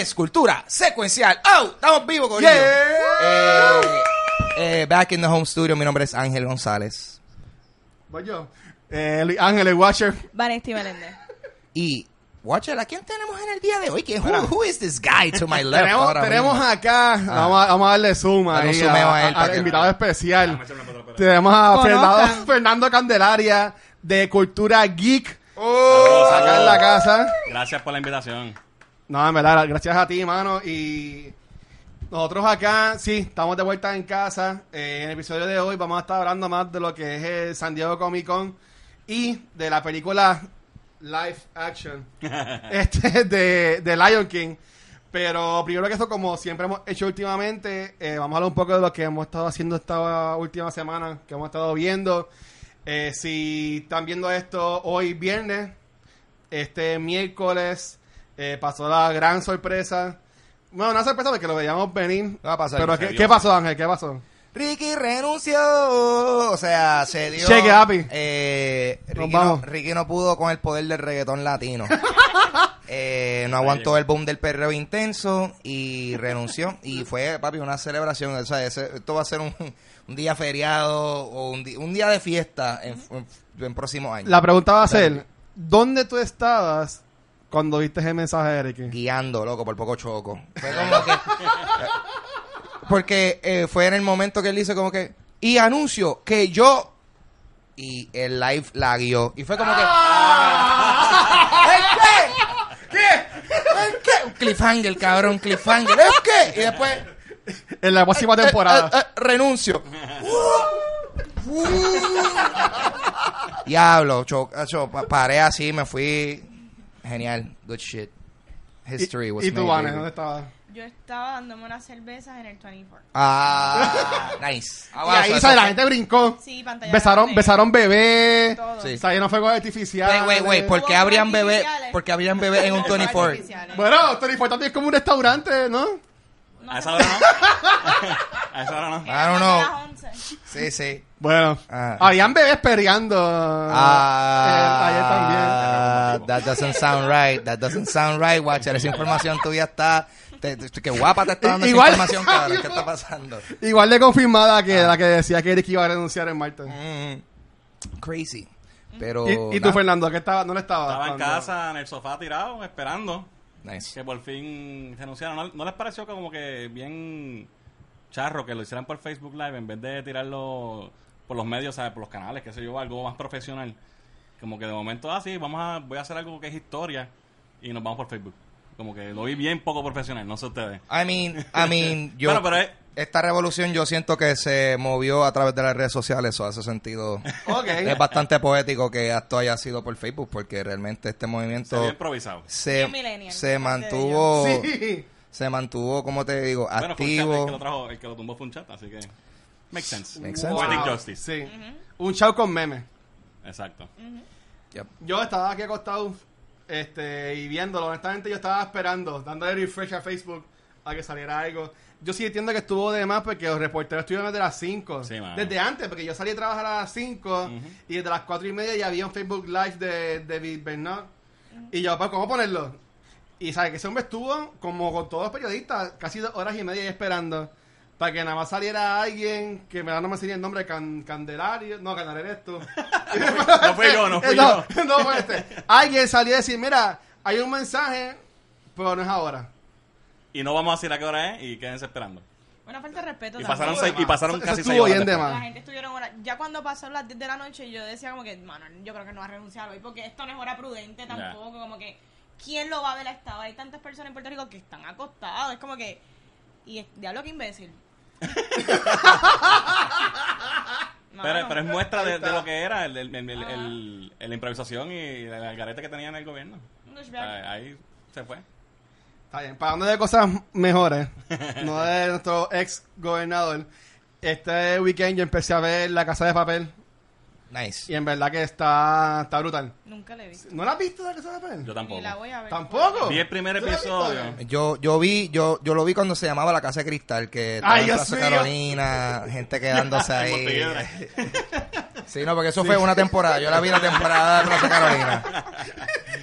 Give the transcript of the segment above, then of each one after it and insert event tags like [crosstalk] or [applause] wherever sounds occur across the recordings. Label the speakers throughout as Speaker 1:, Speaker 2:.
Speaker 1: es Cultura Secuencial. ¡Oh! Estamos vivos, con Eh, eh, back in the home studio, mi nombre es Ángel González.
Speaker 2: Voy yo. Eh, Luis Ángel, el Watcher.
Speaker 3: Vanesti Meléndez.
Speaker 1: Y, Watcher, ¿a quién tenemos en el día de hoy? ¿Quién, who, who is this guy to my left?
Speaker 2: Tenemos,
Speaker 1: ahora
Speaker 2: tenemos
Speaker 1: mismo?
Speaker 2: acá, vamos, a, vamos a darle zoom ahí
Speaker 1: a él
Speaker 2: al invitado especial. Tenemos a. Fernando, Fernando Candelaria de Cultura Geek
Speaker 1: Oh,
Speaker 2: acá en la casa.
Speaker 4: Gracias por la invitación.
Speaker 2: No, en verdad, gracias a ti, mano. Y nosotros acá, sí, estamos de vuelta en casa. Eh, en el episodio de hoy vamos a estar hablando más de lo que es el San Diego Comic Con y de la película Live Action [laughs] este de, de Lion King. Pero primero que eso, como siempre hemos hecho últimamente, eh, vamos a hablar un poco de lo que hemos estado haciendo esta última semana, que hemos estado viendo. Eh, si están viendo esto hoy viernes, este miércoles eh, pasó la gran sorpresa. Bueno, una sorpresa porque lo veíamos venir.
Speaker 1: Va a pasar,
Speaker 2: Pero ¿qué,
Speaker 4: vio.
Speaker 2: ¿qué pasó, Ángel? ¿Qué pasó?
Speaker 1: Ricky renunció. O sea, se dio.
Speaker 2: Cheque, papi.
Speaker 1: Eh, Ricky, no,
Speaker 2: vamos.
Speaker 1: Ricky no pudo con el poder del reggaetón latino. [laughs] Eh, no aguantó el boom del perreo intenso y renunció. Y fue, papi, una celebración. O sea, ese- esto va a ser un, un día feriado o un, día de fiesta en, en, en próximos años.
Speaker 2: La pregunta va a ser, ¿dónde tú estabas cuando viste ese mensaje de Ricky?
Speaker 1: guiando, loco, por poco choco. Fue como que. [laughs] Porque eh, fue en el momento que él dice como que. Y anuncio que yo. Y el live la guió. Y fue como que. ¿El qué? ¿Qué? ¿El qué? Un cliffhanger, cabrón, cliffhanger. ¿El qué? Y después.
Speaker 2: En la próxima
Speaker 1: eh, eh,
Speaker 2: temporada.
Speaker 1: eh, renuncio. [laughs] Diablo, cho, cho, pa- paré así, me fui. Genial, good shit. History was
Speaker 2: ¿Y, y tú,
Speaker 1: made,
Speaker 2: Vanes, dónde estabas?
Speaker 3: Yo estaba dándome unas cervezas en el 24.
Speaker 1: Ah, [laughs] nice.
Speaker 2: y ahí, ¿sabes? La gente brincó.
Speaker 3: Sí, pantalla
Speaker 2: Besaron,
Speaker 3: grande.
Speaker 2: besaron bebé.
Speaker 3: Todo.
Speaker 1: Sí.
Speaker 2: Salieron fuegos artificiales.
Speaker 1: Wait, wait, wait. ¿Por qué
Speaker 3: Hubo
Speaker 1: habrían bebé?
Speaker 3: artificiales.
Speaker 1: ¿Por qué habrían bebé en un
Speaker 3: Fuegos
Speaker 1: 24?
Speaker 3: artificiales.
Speaker 2: Bueno, Tony Ford también es como un restaurante, ¿no?
Speaker 3: No,
Speaker 4: A esa hora no. [laughs] [laughs] A esa hora no.
Speaker 1: I don't know.
Speaker 3: las 11.
Speaker 1: Sí, sí.
Speaker 2: Bueno,
Speaker 1: Ah.
Speaker 2: habían bebés peleando
Speaker 1: Ah,
Speaker 2: eh, ayer también.
Speaker 1: That doesn't sound right. That doesn't sound right, Watcher. Esa información tuya está. te- te- qué guapa te está dando esa
Speaker 2: Igual-
Speaker 1: información, cabrón. ¿Qué está pasando?
Speaker 2: Igual de confirmada
Speaker 1: Ah.
Speaker 2: que la que decía que Ricky iba a renunciar en Marta.
Speaker 1: Mm, crazy. Pero.
Speaker 2: ¿Y, y tú. Fernando, ¿qué estaba? ¿Dónde estabas?
Speaker 4: Estaba en casa, en el sofá tirado, esperando
Speaker 1: Nice.
Speaker 4: que por fin renunciaron. ¿No, no les pareció como que bien charro que lo hicieran por Facebook Live en vez de tirarlo por los medios, ¿sabes? Por los canales, qué sé yo, algo más profesional. Como que de momento, ah, sí, vamos a, voy a hacer algo que es historia y nos vamos por Facebook. Como que lo vi bien poco profesional, no sé ustedes.
Speaker 1: I mean, I mean, [laughs] yo.
Speaker 4: Bueno, pero es-
Speaker 1: Esta revolución yo siento que se movió a través de las redes sociales, eso hace sentido. [laughs]
Speaker 2: Ok.
Speaker 1: Es bastante poético que esto haya sido por Facebook, porque realmente este
Speaker 4: Se
Speaker 1: movimiento
Speaker 4: vio improvisado.
Speaker 1: se, se mantuvo,
Speaker 2: Sí.
Speaker 1: se mantuvo, como te digo,
Speaker 4: Bueno, fue un chat, el
Speaker 1: activo.
Speaker 4: que lo trajo, el que lo tumbó fue un chat, así que makes sense.
Speaker 1: Makes sense.
Speaker 4: Poetic
Speaker 2: Wow.
Speaker 4: justice.
Speaker 2: Sí. Un show con memes.
Speaker 4: Exacto.
Speaker 1: Yep.
Speaker 2: Yo estaba aquí acostado este, y viéndolo. Honestamente, yo estaba esperando, dándole refresh a Facebook a que saliera algo. Yo sí entiendo que estuvo de más porque los reporteros estuvieron desde las 5.
Speaker 4: Sí,
Speaker 2: desde antes, porque yo salí a trabajar a las 5 y desde las 4 y media ya había un Facebook Live de David Bernard. Y yo, pues, ¿cómo ponerlo? Y sabes que ese hombre estuvo como con todos los periodistas, casi dos horas y media ahí esperando. Para que nada más saliera alguien que me da no me salía el nombre, Can- Candelario. No, Candelario eres tú. [laughs]
Speaker 4: No fui yo, no fui [laughs]
Speaker 2: no,
Speaker 4: yo.
Speaker 2: no fue este. Alguien salió a decir, mira, hay un mensaje, pero no es ahora.
Speaker 4: Y no vamos a decir a qué hora es y quédense esperando.
Speaker 3: Una falta de respeto
Speaker 4: Y
Speaker 3: también.
Speaker 4: pasaron, seis, y pasaron casi
Speaker 2: estuvo
Speaker 4: seis horas.
Speaker 3: La gente estuvieron horas. Ya cuando pasaron las 10 de la noche, yo decía como que, mano, yo creo que no va a renunciar hoy porque esto no es hora prudente tampoco. Como que, ¿quién lo va a ver a esta hora? Hay tantas personas en Puerto Rico que están acostadas. Es como que. Y es, diablo que imbécil.
Speaker 4: Pero, pero es muestra de, lo que era el, el, el, el- el- el- la improvisación y el algarete que tenía en el gobierno. Ah, Ahí se fue.
Speaker 2: Está bien, para hablar de cosas mejores, no de nuestro ex gobernador. Este weekend yo empecé a ver La Casa de Papel
Speaker 1: Nice.
Speaker 2: y en verdad que está, está brutal.
Speaker 3: Nunca le he visto.
Speaker 2: ¿No la has visto La Casa de Papel?
Speaker 4: Yo tampoco.
Speaker 3: Ni la voy a ver.
Speaker 2: ¿Tampoco?
Speaker 4: Vi el primer
Speaker 2: ¿Tú la has visto?
Speaker 4: episodio.
Speaker 1: Yo, yo vi, yo, yo lo vi cuando se llamaba la Casa de Cristal, que estaba
Speaker 2: Ay,
Speaker 1: en
Speaker 2: Dios
Speaker 1: Plaza
Speaker 2: mío.
Speaker 1: Carolina, gente quedándose [laughs] ahí. [laughs] Sí, no, porque eso fue una temporada. Yo la vi la temporada de Plaza Carolina.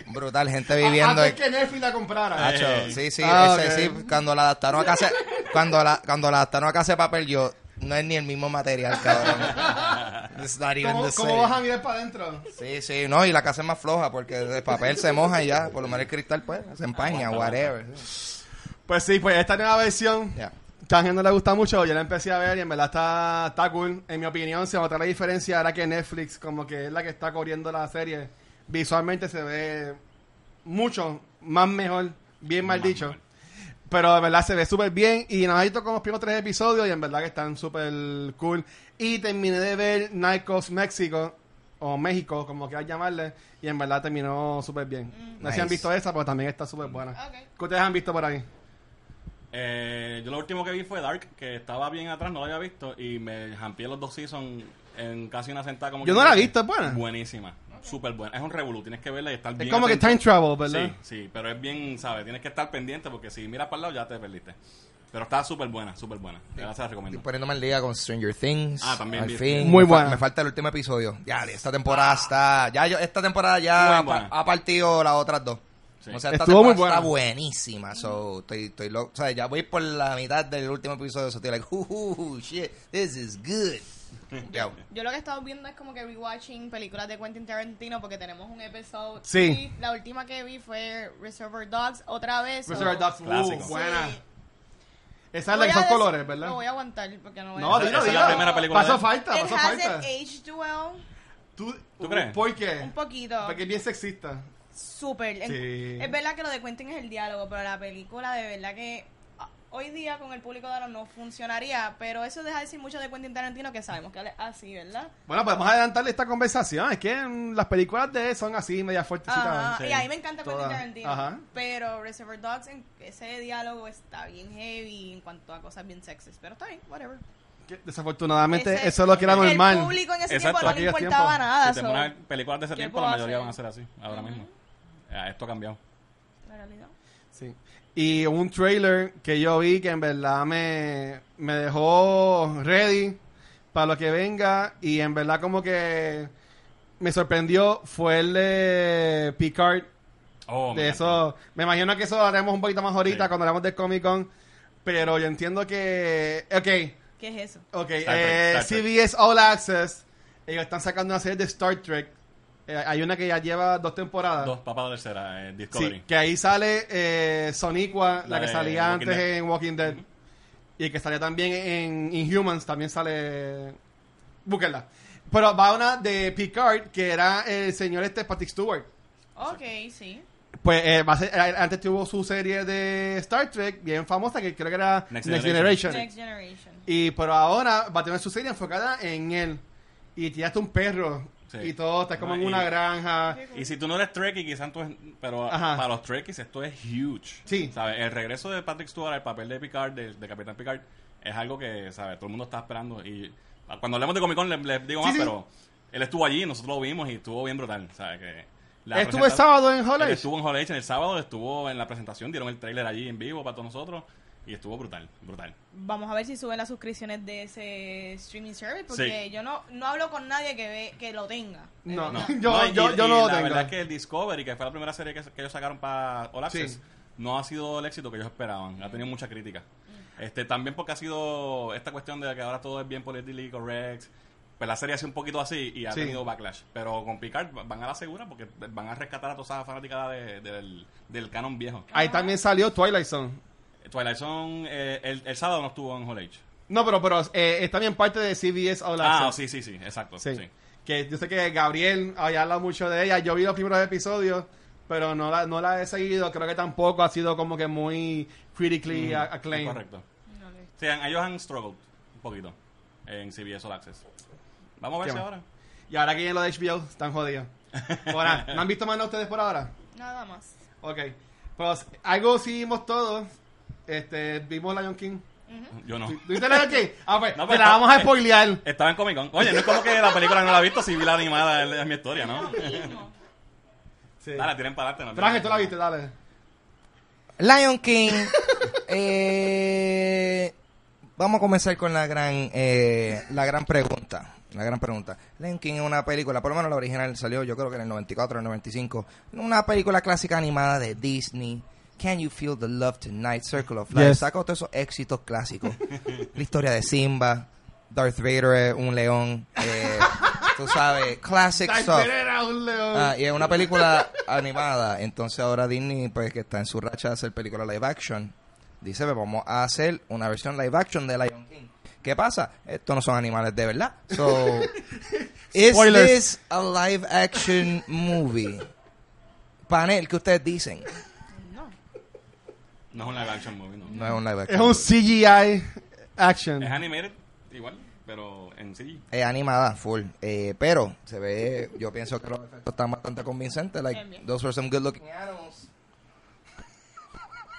Speaker 1: Brutal, gente viviendo.
Speaker 2: Antes que Netflix la comprara.
Speaker 1: Hacho, sí, sí,
Speaker 2: Ah,
Speaker 1: ese
Speaker 2: ok.
Speaker 1: sí, cuando la adaptaron a casa, cuando la, cuando la adaptaron a casa de papel, yo, no es ni el mismo material, cabrón. [laughs] It's not even
Speaker 2: ¿Cómo,
Speaker 1: the
Speaker 2: cómo vas a mirar para adentro?
Speaker 1: Sí, sí, no, y la casa es más floja porque el papel se moja y ya, por lo menos el cristal pues se empaña, whatever.
Speaker 2: Pues sí, pues esta nueva versión, que a gente no le gusta mucho, yo la empecé a ver y en verdad está, está cool. En mi opinión, se nota la diferencia ahora que Netflix, como que es la que está corriendo la serie, visualmente se ve mucho más mejor, bien mal
Speaker 4: Más
Speaker 2: dicho.
Speaker 4: mejor.
Speaker 2: Pero de verdad se ve súper bien y nos ha visto como los primeros tres episodios y en verdad que están súper cool. Y terminé de ver Narcos México, o México, como quieras llamarle, y en verdad terminó súper bien. No sé si han visto esa, pero también está súper buena.
Speaker 3: Ok.
Speaker 2: ¿Qué ustedes han visto por ahí?
Speaker 4: Eh, yo lo último que vi fue Dark, que estaba bien atrás, no lo había visto, y me jampié los dos seasons en casi una sentada. Como
Speaker 2: Yo
Speaker 4: que-
Speaker 2: no la he visto, ¿es buena?
Speaker 4: Buenísima, súper buena. Es un revolú, tienes que verla y estar
Speaker 2: Es
Speaker 4: bien
Speaker 2: como que
Speaker 4: atento.
Speaker 2: time travel, ¿verdad?
Speaker 4: Sí, sí, pero es bien, ¿sabes? Tienes que estar pendiente porque si miras para el lado ya te perdiste. Pero está súper buena, súper buena. Ya se la recomiendo.
Speaker 1: Estoy poniéndome al día con Stranger Things.
Speaker 4: Ah, también
Speaker 1: Al fin.
Speaker 2: Muy
Speaker 1: Me fa-
Speaker 2: buena.
Speaker 1: Me falta el último episodio. Ya, esta temporada está. Ya yo, esta temporada ya ha partido las otras dos.
Speaker 4: Sí.
Speaker 1: O sea, esta
Speaker 2: Estuvo muy
Speaker 1: temporada
Speaker 2: buena.
Speaker 1: está buenísima. So, estoy, estoy loco. O sea, ya voy por la mitad del último episodio. So, estoy like, uh, shit, this is good. [laughs]
Speaker 3: Yo lo que he estado viendo es como que rewatching películas de Quentin Tarantino porque tenemos un episodio.
Speaker 2: Sí.
Speaker 3: Y la última que vi fue Reservoir Dogs otra vez.
Speaker 2: Reservoir Dogs, uh,
Speaker 4: Clásico.
Speaker 2: buena.
Speaker 3: Sí.
Speaker 2: Esa es la que
Speaker 3: a
Speaker 2: son colores, ¿verdad?
Speaker 3: Lo voy a aguantar porque no voy
Speaker 2: No,
Speaker 3: a
Speaker 4: es
Speaker 2: dilo.
Speaker 4: la primera película
Speaker 2: Pasó
Speaker 4: de
Speaker 2: falta,
Speaker 3: It
Speaker 2: pasó falta.
Speaker 3: aged well.
Speaker 2: ¿Tú,
Speaker 4: ¿Tú crees?
Speaker 2: ¿Por qué?
Speaker 3: Un poquito.
Speaker 2: Porque es bien sexista.
Speaker 3: Súper.
Speaker 2: Sí.
Speaker 3: Es verdad que lo de Quentin es el diálogo, pero la película de verdad que hoy día con el público de ahora no funcionaría. Pero eso deja de decir mucho de Quentin Tarantino que sabemos que es así, ¿verdad?
Speaker 2: Bueno, podemos adelantarle esta conversación. Es que las películas de él son así, media fuertecitas.
Speaker 3: Ajá,
Speaker 4: Sí.
Speaker 3: Y a mí me encanta Quentin
Speaker 2: Todas.
Speaker 3: Tarantino.
Speaker 2: Ajá.
Speaker 3: Pero Reservoir Dogs, en ese diálogo está bien heavy en cuanto a cosas bien sexys. Pero está bien, whatever.
Speaker 2: Que Desafortunadamente,
Speaker 3: Ese-
Speaker 2: eso es lo que era normal.
Speaker 3: El público en ese
Speaker 4: Exacto.
Speaker 3: tiempo no le importaba nada.
Speaker 4: si
Speaker 3: so,
Speaker 4: películas de ese
Speaker 3: ¿qué
Speaker 4: tiempo, la mayoría
Speaker 3: hacer?
Speaker 4: van a ser así, ahora mismo. Esto ha cambiado.
Speaker 3: la realidad.
Speaker 2: Sí. Y un trailer que yo vi que en verdad me, me dejó ready para lo que venga y en verdad como que me sorprendió fue el de Picard.
Speaker 4: Oh, me
Speaker 2: de eso, me imagino que eso lo haremos un poquito más ahorita
Speaker 4: Sí.
Speaker 2: cuando hablamos de Comic Con, pero yo entiendo que, ok,
Speaker 3: ¿Qué es eso?
Speaker 2: ok,
Speaker 4: Star
Speaker 2: eh,
Speaker 4: Trek, Star Trek.
Speaker 2: CBS All Access, ellos están sacando una serie de Star Trek, Eh, hay una que ya lleva dos temporadas.
Speaker 4: Dos de tercera, eh, Discovery.
Speaker 2: Sí, que ahí sale eh, Soniqua, la,
Speaker 4: La
Speaker 2: que salía
Speaker 4: Walking
Speaker 2: antes
Speaker 4: Dead.
Speaker 2: en Walking Dead. Y que salía también en Inhumans, también sale... Búsquenla. Pero va una de Picard, que era el señor este Patrick Stewart.
Speaker 3: Ok, sí.
Speaker 2: Pues eh, eh, antes tuvo su serie de Star Trek, bien famosa, que creo que era Next,
Speaker 4: Next
Speaker 2: Generation.
Speaker 4: Generation.
Speaker 3: Next Generation.
Speaker 2: Y pero ahora va a tener su serie enfocada en él. Y tiene hasta un perro.
Speaker 4: Sí.
Speaker 2: Y todo, está como
Speaker 4: No,
Speaker 2: en
Speaker 4: y-
Speaker 2: una granja.
Speaker 4: Y si tú no eres Trekkie, quizás tú es, pero
Speaker 2: Ajá.
Speaker 4: para los Trekkies esto es huge.
Speaker 2: Sí.
Speaker 4: ¿Sabes? El regreso de Patrick Stewart al papel de Picard, de, de Capitán Picard, es algo que, ¿sabes? Todo el mundo está esperando. Y cuando hablemos de Comic Con les, les digo
Speaker 2: Sí,
Speaker 4: más,
Speaker 2: sí.
Speaker 4: pero él estuvo allí, nosotros lo vimos y estuvo bien brutal. ¿Sabes? Que la
Speaker 2: Estuvo el sábado en Hollywood.
Speaker 4: estuvo en Hall en el sábado, estuvo en la presentación, dieron el trailer allí en vivo para todos nosotros y estuvo brutal, brutal.
Speaker 3: Vamos a ver si suben las suscripciones de ese streaming service porque
Speaker 4: Sí.
Speaker 3: yo no, no hablo con nadie que ve que lo tenga. de
Speaker 2: No.
Speaker 3: verdad. [laughs]
Speaker 2: Yo-
Speaker 4: y-
Speaker 2: yo-
Speaker 4: y
Speaker 2: yo no lo
Speaker 4: la
Speaker 2: tengo.
Speaker 4: verdad es que el Discovery, que fue la primera serie que, que ellos sacaron para All Access,
Speaker 2: Sí.
Speaker 4: no ha sido el éxito que ellos esperaban. Ha tenido mucha crítica. Este, también porque ha sido esta cuestión de que ahora todo es bien politically correct. Pues la serie hace un poquito así y ha
Speaker 2: Sí.
Speaker 4: tenido backlash. Pero con Picard van a la segura porque van a rescatar a todas esas fanáticas de- del, del canon viejo.
Speaker 2: Ahí también salió Twilight Zone.
Speaker 4: Twilight Zone, eh, el, el sábado no estuvo en Hall H.
Speaker 2: No, pero, pero eh, es también parte de CBS All
Speaker 4: Ah,
Speaker 2: Access.
Speaker 4: sí, sí, sí, exacto.
Speaker 2: Sí.
Speaker 4: sí.
Speaker 2: Que yo sé que Gabriel había hablado mucho de ella. Yo vi los primeros episodios, pero no la, no la he seguido. Creo que tampoco ha sido como que muy critically
Speaker 4: Es
Speaker 2: acclaimed.
Speaker 4: correcto.
Speaker 3: No le-
Speaker 4: Sí, ellos han struggled un poquito en CBS All Access. Vamos a ver si ahora.
Speaker 2: Y ahora que viene lo de HBO, están jodidos. Bueno, [laughs] ¿no han visto más nada ustedes por ahora?
Speaker 3: Nada más.
Speaker 2: Ok. Pues algo sí vimos todos. Este, vimos Lion King.
Speaker 4: Yo no.
Speaker 2: ¿Viste Lion King? [laughs] Ah, pues,
Speaker 4: No,
Speaker 2: te
Speaker 4: pues,
Speaker 2: la vamos a spoilear.
Speaker 4: Estaba en Comic Con. Oye, no es como que la película no la he visto, si vi la animada, es, es mi historia, ¿no?
Speaker 3: Mismo.
Speaker 2: Sí.
Speaker 4: Dale, tiren para adelante. no
Speaker 2: Traje, tú la viste, dale.
Speaker 1: Lion King. [laughs] eh, vamos a comenzar con la gran, eh, la gran pregunta. Una gran pregunta. Lion King es una película, por lo menos la original salió yo creo que en el 94 o el 95. Una película clásica animada de Disney. Can You Feel the Love Tonight? Circle of Life.
Speaker 2: Yes.
Speaker 1: Saca todos esos éxitos clásicos. la historia de Simba. Darth Vader es un león. eh, tú sabes, classic.
Speaker 2: Vader era un león.
Speaker 1: Ah, y es una película animada. Entonces ahora Disney, pues que está en su racha de hacer película live action, dice, pues, vamos a hacer una versión live action de Lion King. ¿Qué pasa? Estos no son animales de verdad. So, [laughs] is
Speaker 2: Spoilers.
Speaker 1: this a live action movie? Panel, ¿qué ustedes dicen?
Speaker 3: No.
Speaker 4: Es un live action movie, no.
Speaker 1: No es un live
Speaker 2: es
Speaker 1: action.
Speaker 2: un
Speaker 1: movie.
Speaker 2: CGI action.
Speaker 4: Es animated, igual, pero en sí.
Speaker 1: Es animada, full. Eh, pero se ve, yo pienso que los efectos están bastante convincentes. Like, those were some good looking animals.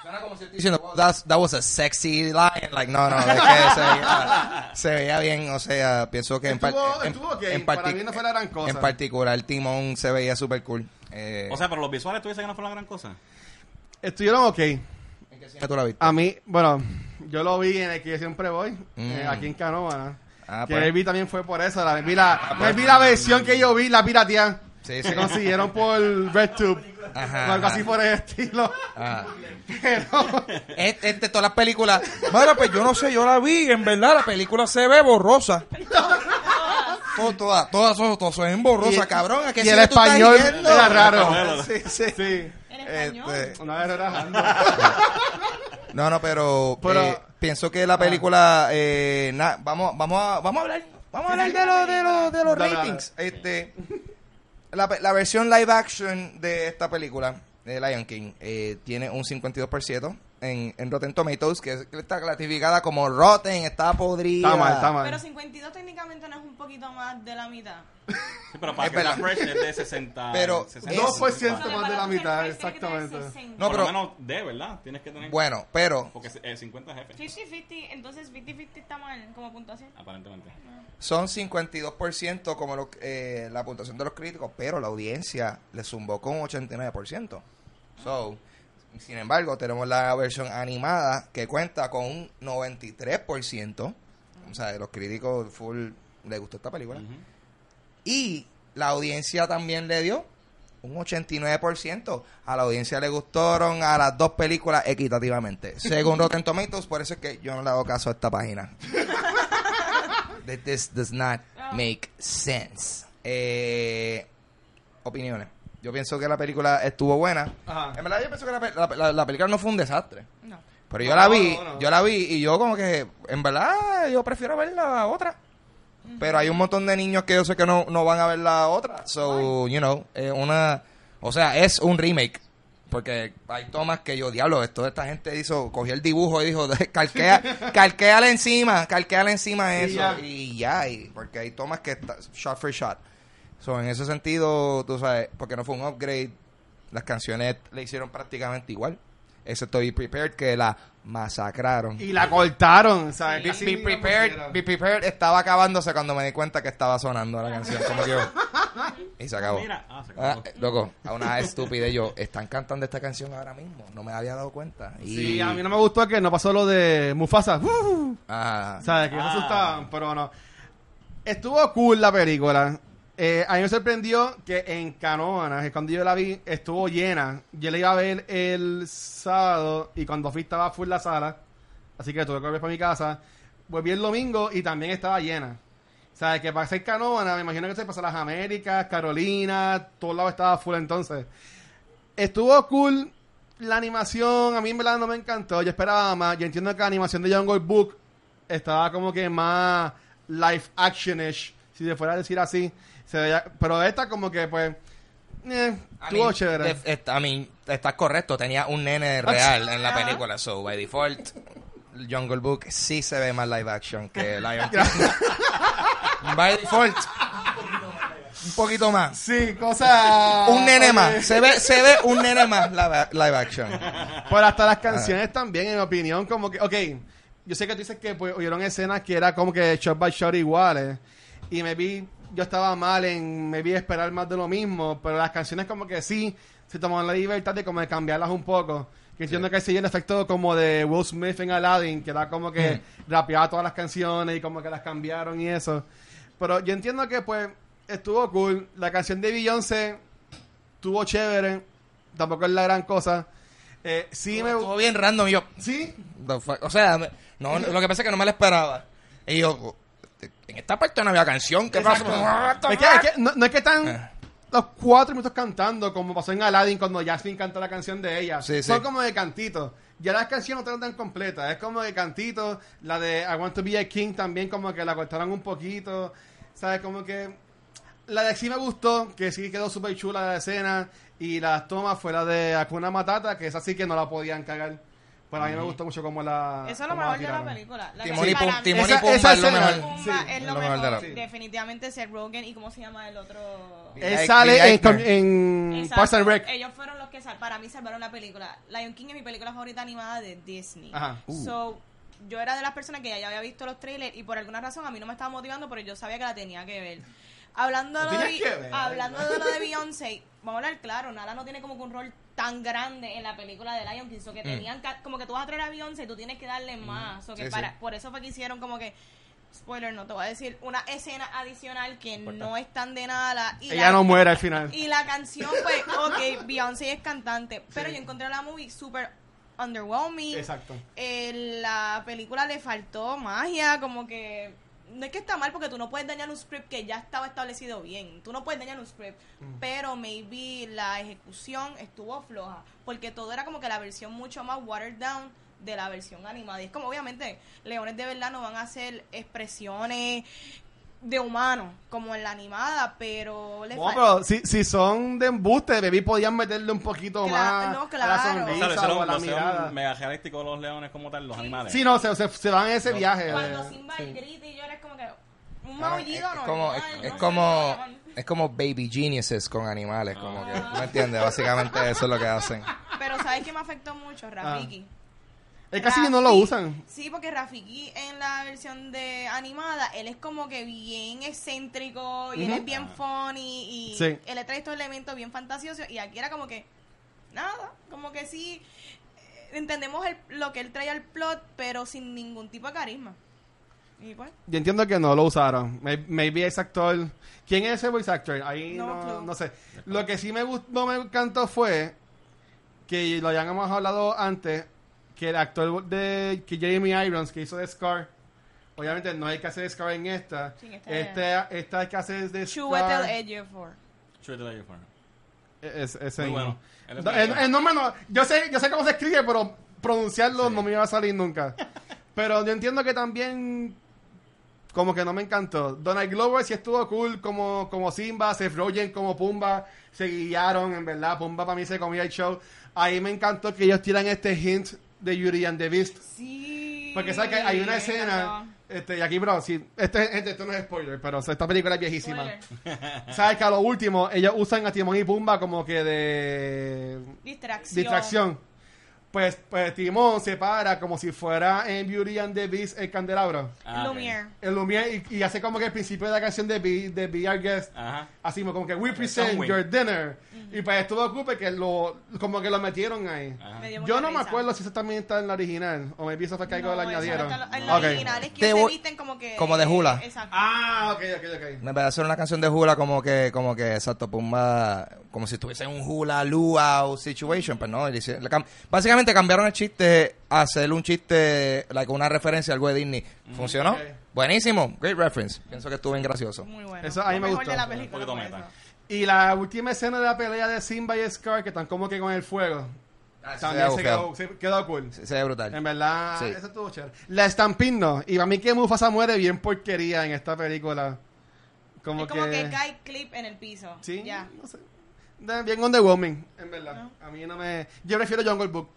Speaker 1: Suena como si estoy diciendo, "Oh, that's- that was a sexy lion. Like, no, no, es que se veía, se veía bien. O sea, pienso que en,
Speaker 2: Estuvo-
Speaker 1: en-
Speaker 2: estuvo ok,
Speaker 1: en
Speaker 2: para
Speaker 1: partic-
Speaker 2: mí no fue la gran cosa.
Speaker 1: En particular, Timón se veía super cool. Eh,
Speaker 4: O sea, pero los visuales tú dices que no fue la gran cosa.
Speaker 2: Estuvieron ok.
Speaker 1: ¿En qué cine tú la viste?
Speaker 2: A mí, bueno, yo lo vi en el que yo siempre voy,
Speaker 1: Mm.
Speaker 2: eh, aquí en Canóvana.
Speaker 1: Ah,
Speaker 2: que
Speaker 1: pues.
Speaker 2: vi también fue por eso. La, vi, la, me vi la versión que yo vi, la pirateada.
Speaker 1: Sí,
Speaker 2: Se
Speaker 1: sí.
Speaker 2: consiguieron por RedTube.
Speaker 1: Ajá,
Speaker 2: o algo
Speaker 1: ajá.
Speaker 2: así por el estilo.
Speaker 1: Ah. [laughs]
Speaker 2: Pero,
Speaker 1: Es- es de todas las películas. Bueno, pues yo no sé, yo la vi. En verdad, la película se ve borrosa. [laughs] Todo- Todas, todas, son- todas son borrosas, cabrón. ¿A qué
Speaker 2: y el español era raro.
Speaker 1: Sí, sí.
Speaker 2: sí.
Speaker 3: Español.
Speaker 1: Este,
Speaker 2: Una vez relajando. [laughs]
Speaker 1: no, no, pero,
Speaker 2: Pero-
Speaker 1: eh, pienso que la película, eh, na- vamos, vamos a, vamos a hablar, vamos a hablar de los, de los, de los ratings. Este, la, la versión live action de esta película, de Lion King, eh, tiene un 52% en, en Rotten Tomatoes, que, es- que está clasificada como Rotten, está podrida.
Speaker 2: Está mal, está mal.
Speaker 3: Pero 52 técnicamente no es un poquito más de la mitad.
Speaker 4: Sí, pero para
Speaker 1: Es
Speaker 4: que la fresh es de 60. [laughs]
Speaker 1: Pero
Speaker 4: 60,
Speaker 1: es-
Speaker 2: 2%
Speaker 3: Porque
Speaker 2: más de la mitad, exactamente.
Speaker 3: 60.
Speaker 1: No,
Speaker 4: Por
Speaker 1: pero-
Speaker 4: lo menos de, ¿verdad? Tienes que tener.
Speaker 1: Bueno, pero
Speaker 4: Porque es eh, 50 jefe,
Speaker 3: 50-50, entonces 50-50 está mal como puntuación.
Speaker 4: aparentemente.
Speaker 1: son 52% como lo- eh, la puntuación de los críticos, pero la audiencia le zumbó con un 89%. So, sin embargo, tenemos la versión animada que cuenta con un 93%. O sea, los críticos full les gustó esta película. Y la audiencia también le dio un 89%. A la audiencia le gustaron a las dos películas equitativamente. [laughs] Según Rotten Tomatoes, por eso es que yo no le hago caso a esta página. [laughs] That this does not make sense. Eh, opiniones. Yo pienso que la película estuvo buena.
Speaker 2: Ajá.
Speaker 1: En verdad yo pienso que la, la- la- la película no fue un desastre.
Speaker 3: No.
Speaker 1: Pero yo
Speaker 2: No,
Speaker 1: la vi,
Speaker 2: no, no.
Speaker 1: yo la vi y yo como que, en verdad, yo prefiero ver la otra. Pero hay un montón de niños que yo sé que no, no van a ver la otra. So, you know, es una... O sea, es un remake. Porque hay tomas que yo, diablo, esto esta gente hizo, cogió el dibujo y dijo, [laughs] calquea, calqueale encima, calqueale encima
Speaker 2: Y
Speaker 1: eso.
Speaker 2: ya.
Speaker 1: Y ya, y- porque hay tomas que está, shot for shot. So, en ese sentido, tú sabes, porque no fue un upgrade, las canciones le hicieron prácticamente igual. Excepto Be Prepared, que la masacraron.
Speaker 2: Y la cortaron, ¿sabes?
Speaker 1: Be, Prepared. Be Prepared estaba acabándose cuando me di cuenta que estaba sonando la canción. Como que yo. [laughs] Y se acabó.
Speaker 4: Mira, ah, se
Speaker 1: Ah,
Speaker 4: acabó.
Speaker 1: loco, a una estupidez yo, están cantando esta canción ahora mismo. No me había dado cuenta. Y,
Speaker 2: Sí, a mí no me gustó que no pasó lo de Mufasa. [laughs] Uh. ¿Sabes? Que se
Speaker 4: Ah.
Speaker 2: asustaban, pero no. Estuvo cool la película. Eh, a mí me sorprendió que en Canóvanas, que cuando yo la vi, estuvo llena. Yo la iba a ver el sábado y cuando fui estaba full la sala. Así que tuve que volver para mi casa. Volví el domingo y también estaba llena. O sea, que para ser Canóvana, me imagino que se pasa las Américas, Carolina, todo lado estaba full entonces. Estuvo cool la animación, a mí en verdad no me encantó, yo esperaba más. Yo entiendo que la animación de Jungle Book estaba como que más live actionish, si se fuera a decir así. Se veía- pero esta como que pues eh,
Speaker 1: mean,
Speaker 2: chévere.
Speaker 1: I mean, estás correcto, tenía un nene real en la película, so by default, Jungle Book sí se ve más live action que [laughs] Lion King. by default, un poquito más.
Speaker 2: Sí, cosa
Speaker 1: Un nene más, se ve, se ve un nene más live, live action.
Speaker 2: Pero hasta las canciones también, en mi opinión, como que, ok, yo sé que tú dices que pues, hubieron escenas que era como que shot by shot iguales. Y me vi, yo estaba mal en, me vi esperar más de lo mismo, pero las canciones como que sí, se tomaron la libertad de como de cambiarlas un poco. Que entiendo que sí el efecto como de Will Smith en Aladdin, que era como que rapeaba todas las canciones y como que las cambiaron y eso. Pero yo entiendo que, pues, estuvo cool. La canción de Beyoncé estuvo chévere. Tampoco es la gran cosa. Eh, sí me
Speaker 1: Estuvo bien random yo...
Speaker 2: Sí?
Speaker 1: O sea, no, lo que pasa es que no me lo esperaba. Y yo... En esta parte no había canción. ¿Qué pasa?
Speaker 2: Es que, es que no, no es que están
Speaker 1: Eh.
Speaker 2: los cuatro minutos cantando como pasó en Aladdin cuando Jasmine cantó la canción de ella.
Speaker 1: Sí,
Speaker 2: Son
Speaker 1: sí.
Speaker 2: como de cantitos. Ya las canciones no están tan completas. Es como de cantitos. La de I Want to Be a King también como que la cortaron un poquito. ¿Sabes? Como que... La de sí me gustó, que sí quedó súper chula la escena. Y las tomas fue la de Akuna Matata, que esa sí que no la podían cagar. Pero a mí me gustó mucho como la...
Speaker 3: Eso es lo
Speaker 2: cómo la
Speaker 3: mejor de la
Speaker 2: tiraron.
Speaker 3: película. La
Speaker 1: Timón y
Speaker 3: para
Speaker 1: Pum-
Speaker 3: mí-
Speaker 1: Timón y
Speaker 2: Esa-
Speaker 1: Pumba
Speaker 2: esa
Speaker 1: es lo
Speaker 2: escena-
Speaker 1: mejor.
Speaker 3: Pumba
Speaker 2: Sí,
Speaker 3: es lo
Speaker 1: mejor
Speaker 3: mejor.
Speaker 1: de la-
Speaker 2: Sí.
Speaker 3: Definitivamente Seth Rogen y cómo se llama el otro.
Speaker 2: Él sale
Speaker 1: Billy
Speaker 2: en,
Speaker 1: Eichner.
Speaker 2: en
Speaker 3: Exacto.
Speaker 2: Parks and Rec.
Speaker 3: Ellos fueron los que sal- para mí salvaron la película. Lion King es mi película favorita animada de Disney.
Speaker 2: Ajá.
Speaker 3: So, yo era de las personas que ya había visto los trailers y por alguna razón a mí no me estaba motivando, pero yo sabía que la tenía que ver. Hablando,
Speaker 2: Lo
Speaker 3: de, lo
Speaker 2: tenías
Speaker 3: de-
Speaker 2: que ver.
Speaker 3: hablando de lo de Beyoncé, vamos a hablar claro, Nala no tiene como que un rol tan grande en la película de Lion King, so que tenían ca- como que tú vas a traer a Beyoncé y tú tienes que darle más, so que
Speaker 1: Sí,
Speaker 3: para,
Speaker 1: sí.
Speaker 3: por eso fue que hicieron como que spoiler, no te voy a decir, una escena adicional que no es tan de Nala y
Speaker 2: Ella
Speaker 3: la-
Speaker 2: no muere al final.
Speaker 3: y la canción, pues, [laughs] ok, Beyoncé es cantante, pero yo encontré la movie súper underwhelming.
Speaker 2: Exacto.
Speaker 3: Eh, la película le faltó magia, como que no es que está mal porque tú no puedes dañar un script que ya estaba establecido bien. Tú no puedes dañar un script,
Speaker 2: Mm.
Speaker 3: pero maybe la ejecución estuvo floja, porque todo era como que la versión mucho más watered down de la versión animada. Y es como obviamente leones de verdad no van a hacer expresiones de humano como en la animada, pero le
Speaker 2: No, pero si, si son de embuste, Baby podían meterle un poquito
Speaker 3: Cla-
Speaker 2: más
Speaker 3: no,
Speaker 2: a la
Speaker 3: claro.
Speaker 4: O sea,
Speaker 2: sonrisa o a la mirada.
Speaker 4: mega realístico los leones como tal, los animales.
Speaker 2: Sí, no, se, se, se van en ese viaje.
Speaker 3: cuando
Speaker 2: de-
Speaker 3: Simba
Speaker 2: sí.
Speaker 3: grita y llora es como que un
Speaker 1: Ah,
Speaker 3: maullido
Speaker 1: es,
Speaker 3: normal.
Speaker 1: como, es,
Speaker 3: no
Speaker 1: es como es como baby geniuses con animales, como que,
Speaker 3: Ah.
Speaker 1: ¿tú me entiendes? Básicamente eso es lo que hacen.
Speaker 3: Pero ¿sabes qué me afectó mucho? Rafiki.
Speaker 2: Es casi que no lo usan.
Speaker 3: Sí, porque Rafiki en la versión de animada, él es como que bien excéntrico y él es bien funny y
Speaker 2: Sí.
Speaker 3: él le trae estos elementos bien fantasiosos y aquí era como que nada, como que sí eh, entendemos el- lo que él trae al plot, pero sin ningún tipo de carisma. Y pues,
Speaker 2: Yo entiendo que no lo usaron. May- Maybe ese actor. ¿Quién es ese voice actor? Ahí
Speaker 3: No
Speaker 2: no, no sé. Lo que sí me gustó, no me encantó fue que lo habíamos hablado antes. Que el actor de que Jeremy Irons, que hizo de Scar, obviamente no hay que hacer Scar en esta.
Speaker 3: Sí, esta es-
Speaker 2: este, esta hay que hacer de
Speaker 3: Chuetel
Speaker 2: Scar.
Speaker 4: Out for-
Speaker 2: Es, ese
Speaker 4: Muy bueno. Bueno.
Speaker 2: el- el nombre no- yo sé, yo sé cómo se escribe, pero pronunciarlo no me iba a salir nunca. pero yo entiendo que también como que no me encantó. Donald Glover sí estuvo cool como, como Simba, Seth Rogen como Pumba, se guiaron, en verdad, Pumba para mí se comía el show. Ahí me encantó que ellos tiran este hint de Yuri and the Beast.
Speaker 3: Sí.
Speaker 2: Porque sabes que hay una escena, este, y aquí, bro, sí, este, este- esto no es spoiler, pero esta película es viejísima.
Speaker 3: Spoiler. [laughs]
Speaker 2: Sabes que a lo último, ellos usan a Timón y Pumba como que de
Speaker 3: Distracción.
Speaker 2: distracción. Pues, pues Timón se para como si fuera en Beauty and the Beast el candelabro.
Speaker 4: Ah, ok.
Speaker 3: Lumiere.
Speaker 2: El Lumiere y, y hace como que el principio de la canción de Be, de Be Our Guest.
Speaker 4: Ajá.
Speaker 2: Así como que we present
Speaker 4: Sunwing.
Speaker 2: your dinner. Y pues estuvo ocupe que lo, como que lo metieron ahí.
Speaker 4: Ajá.
Speaker 3: Me
Speaker 2: Yo no me
Speaker 3: risa.
Speaker 2: acuerdo si eso también está en la original. O me eso fue que algo
Speaker 3: No, no
Speaker 2: añadieron.
Speaker 3: está en la- original es que se visten como que...
Speaker 1: como de hula.
Speaker 3: Exacto.
Speaker 2: Ah, ok, ok, ok.
Speaker 1: Me parece una canción de hula como que, como que, exacto, Pumba, como si estuviese en un hula luau situation, pero no, le hicieron- le cam- básicamente cambiaron el chiste a hacer un chiste, like una referencia a algo de Disney. ¿Funcionó? Buenísimo, great reference. Pienso que estuvo bien gracioso.
Speaker 3: Muy bueno.
Speaker 2: Eso a mí
Speaker 3: Lo
Speaker 2: me gustó.
Speaker 3: de la
Speaker 2: Un
Speaker 3: película
Speaker 4: poquito
Speaker 3: fue
Speaker 4: meta.
Speaker 3: eso.
Speaker 2: Y la última escena de la pelea de Simba y Scar, que están como que con el fuego. También se quedó, se quedó cool.
Speaker 1: Se, se ve brutal.
Speaker 2: En verdad,
Speaker 1: Sí.
Speaker 2: eso estuvo chévere. La Stampede no. Y para mí que Mufasa muere bien porquería en esta película. Como
Speaker 3: es como que... cae clip en el piso.
Speaker 2: Sí,
Speaker 3: Ya.
Speaker 2: no sé. Bien underwhelming, en verdad.
Speaker 3: No.
Speaker 2: A mí no me... Yo prefiero Jungle Book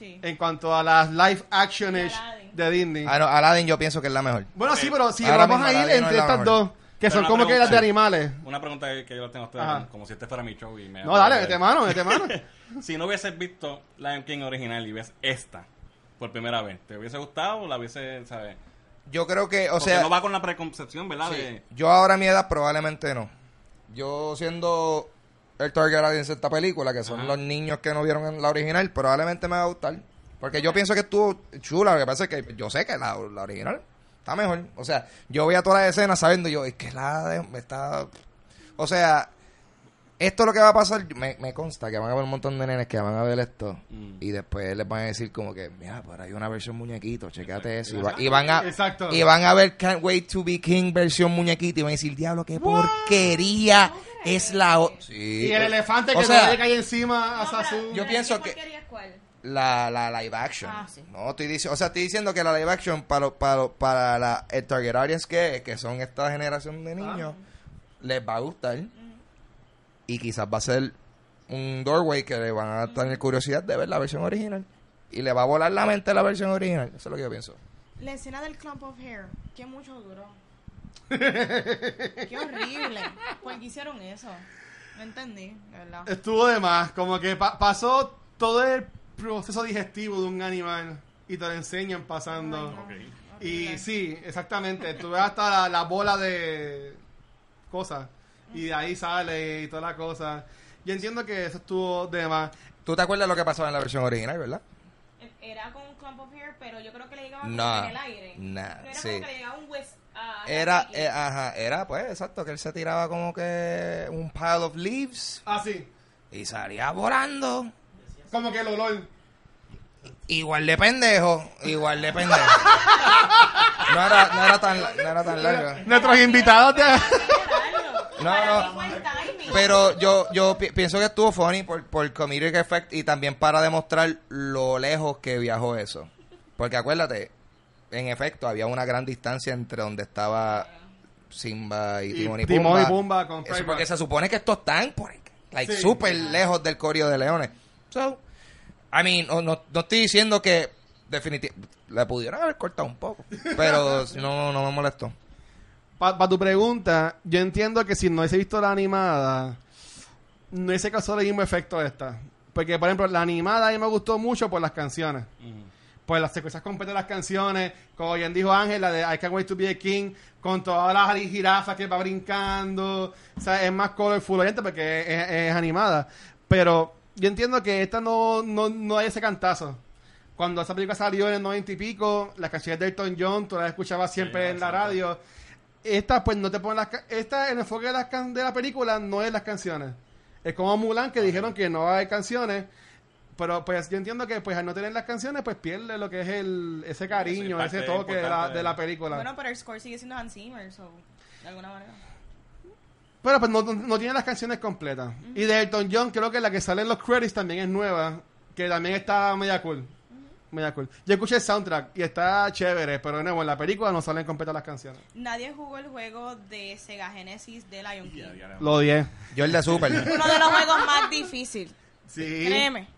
Speaker 3: Sí.
Speaker 2: en cuanto a las live
Speaker 3: Aladdin.
Speaker 2: de Disney.
Speaker 1: Ah, no, Aladdin yo pienso que es la mejor.
Speaker 2: Bueno, sí, pero si
Speaker 1: Ahora
Speaker 2: vamos
Speaker 1: mismo
Speaker 2: a ir
Speaker 1: Aladdin no
Speaker 2: entre
Speaker 1: es la
Speaker 2: estas
Speaker 1: mejor.
Speaker 2: dos, que
Speaker 4: Pero
Speaker 2: son
Speaker 4: una
Speaker 2: como que las de animales.
Speaker 4: Una pregunta que yo tengo a ustedes,
Speaker 2: Ajá.
Speaker 4: como si este fuera mi show y me...
Speaker 2: No, dale, mete mano, mete mano. [laughs]
Speaker 4: Si no hubieses visto Lion King original y ves esta por primera vez, ¿te hubiese gustado o la hubiese, sabes?
Speaker 1: Yo creo que, o
Speaker 4: Porque
Speaker 1: sea,
Speaker 4: no va con la preconcepción, ¿verdad?
Speaker 1: sí,
Speaker 4: De-
Speaker 1: yo ahora a mi edad probablemente no. Yo siendo el target audience de esta película, que son
Speaker 4: Ajá.
Speaker 1: los niños que no vieron en la original, probablemente me va a gustar. Porque yo pienso que estuvo chula, lo que pasa es que yo sé que la, la original Está mejor. O sea, yo voy a todas las escenas sabiendo yo, es que la de, está... O sea, esto es lo que va a pasar, me, me consta que van a haber un montón de nenes que van a ver esto
Speaker 4: Mm.
Speaker 1: y después les van a decir como que, mira, por ahí hay una versión muñequito, checate eso. Y, va- y van a,
Speaker 2: Exacto.
Speaker 1: y van a ver Can't Wait to Be King versión muñequito y van a decir, diablo, qué porquería es la... o-". Sí,
Speaker 2: Y el elefante
Speaker 1: o
Speaker 2: que
Speaker 1: sea,
Speaker 2: le cae encima a Sasu.
Speaker 1: Yo pienso
Speaker 3: ¿qué
Speaker 1: que-
Speaker 3: porquería es cuál?
Speaker 1: la, la live action.
Speaker 3: Ah, sí.
Speaker 1: No, estoy diciendo, o sea, estoy diciendo que la live action para, para, para la, el target audience que que son esta generación de niños, les va a gustar. Y quizás va a ser un doorway que le van a tener curiosidad de ver la versión original. Y le va a volar la mente la versión original. Eso es lo que yo pienso.
Speaker 3: La escena del clump of hair, que mucho duró. [laughs] Qué horrible. ¿Por qué hicieron eso? No entendí, de verdad.
Speaker 2: Estuvo de más, como que pa- pasó todo el proceso digestivo de un animal y te lo enseñan pasando.
Speaker 3: Ay, no.
Speaker 4: Ok.
Speaker 2: Y sí, exactamente. Tú ves hasta la, la bola de cosas. Y de ahí sale y toda la cosa. Yo entiendo que eso estuvo de más.
Speaker 1: ¿Tú te acuerdas lo que pasaba en la versión original, verdad?
Speaker 3: Era con un clump of hair, pero yo creo que le llegaba
Speaker 1: Nah,
Speaker 3: en el aire.
Speaker 1: nah,
Speaker 3: No era
Speaker 1: sí.
Speaker 3: como que le llegaba un whisk. ah,
Speaker 1: Era, eh, ajá, era pues, exacto, que él se tiraba como que un pile of leaves
Speaker 2: Ah, sí.
Speaker 1: y salía volando.
Speaker 2: Como que el olor.
Speaker 1: Igual de pendejo, igual de pendejo. [laughs] No era, no era tan, no era tan largo.
Speaker 2: Nuestros invitados de... [laughs]
Speaker 1: No, no. Pero yo, yo pi- pienso que estuvo funny por, por comedic effect y también para demostrar lo lejos que viajó eso. Porque acuérdate, en efecto, había una gran distancia entre donde estaba Simba y,
Speaker 2: Y
Speaker 1: Timón y
Speaker 2: Timón
Speaker 1: Pumba.
Speaker 2: y Pumba con
Speaker 1: Eso porque se supone que estos están por like,
Speaker 2: Sí.
Speaker 1: súper lejos del corio de leones. So, I mean, no, no, no estoy diciendo que definitivamente le pudieron haber cortado un poco, pero [laughs] no, no me molestó.
Speaker 2: Para tu pregunta, yo entiendo que si no hubiese visto la animada, no hubiese causado el mismo efecto esta. Porque, por ejemplo, la animada a mí me gustó mucho por las canciones.
Speaker 4: Ujú.
Speaker 2: Pues las secuencias completas de las canciones, como bien dijo Ángel, la de I Can't Wait to Be a King, con todas las jirafas que va brincando. O sea, es más colorful, obviamente, porque es, es- es animada. Pero yo entiendo que esta no, no, no hay ese cantazo. Cuando esa película salió en el 90 y pico, las canciones de Elton John, tú las escuchabas siempre
Speaker 4: Sí,
Speaker 2: en la radio. Esta, pues no te ponen las. ca- Esta, el enfoque de, las can- de la película no es las canciones. Es como Mulan, que dijeron que no hay canciones. Pero pues yo entiendo que pues al no tener las canciones, pues pierde lo que es el ese cariño, ese toque de la, de la película.
Speaker 3: Bueno, pero el score sigue siendo Hans Zimmer, so, de alguna manera.
Speaker 2: Pero pues no, no, no tiene las canciones completas. Y de Elton John, creo que la que sale en los credits también es nueva, que también está media cool. Media cool. Yo escuché el soundtrack y está chévere, pero de nuevo, en la película no salen completas las canciones.
Speaker 3: Nadie jugó el juego de Sega Genesis de Lion King.
Speaker 2: Lo odié.
Speaker 1: Yo el de Super.
Speaker 3: Uno de los juegos más difíciles.
Speaker 2: Sí.
Speaker 3: Créeme.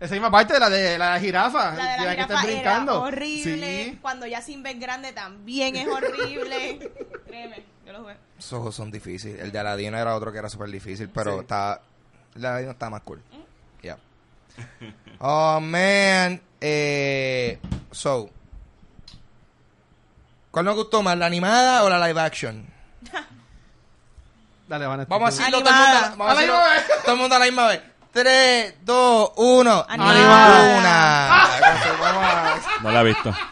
Speaker 2: Esa misma parte de la de la jirafa.
Speaker 3: La de la
Speaker 2: que están
Speaker 3: jirafa era
Speaker 2: brincando.
Speaker 3: horrible.
Speaker 2: Sí.
Speaker 3: Cuando ya Simba es grande también es horrible. [laughs] Créeme, yo lo jugué.
Speaker 1: Esos juegos son difíciles. El de Aladino era otro que era súper difícil, pero
Speaker 2: Sí.
Speaker 1: está. El de Aladino está más cool. Yeah. Oh, man. Eh, so. ¿Cuál nos gustó más, la animada o la live action? [laughs]
Speaker 2: Dale, Vanessa.
Speaker 1: Vamos a decirlo todo el mundo, vamos a
Speaker 2: A la
Speaker 1: decirlo-
Speaker 2: misma vez.
Speaker 1: todo el mundo a la misma vez. 3, 2, 1.
Speaker 3: Animada.
Speaker 1: Una.
Speaker 4: No la he visto. [laughs]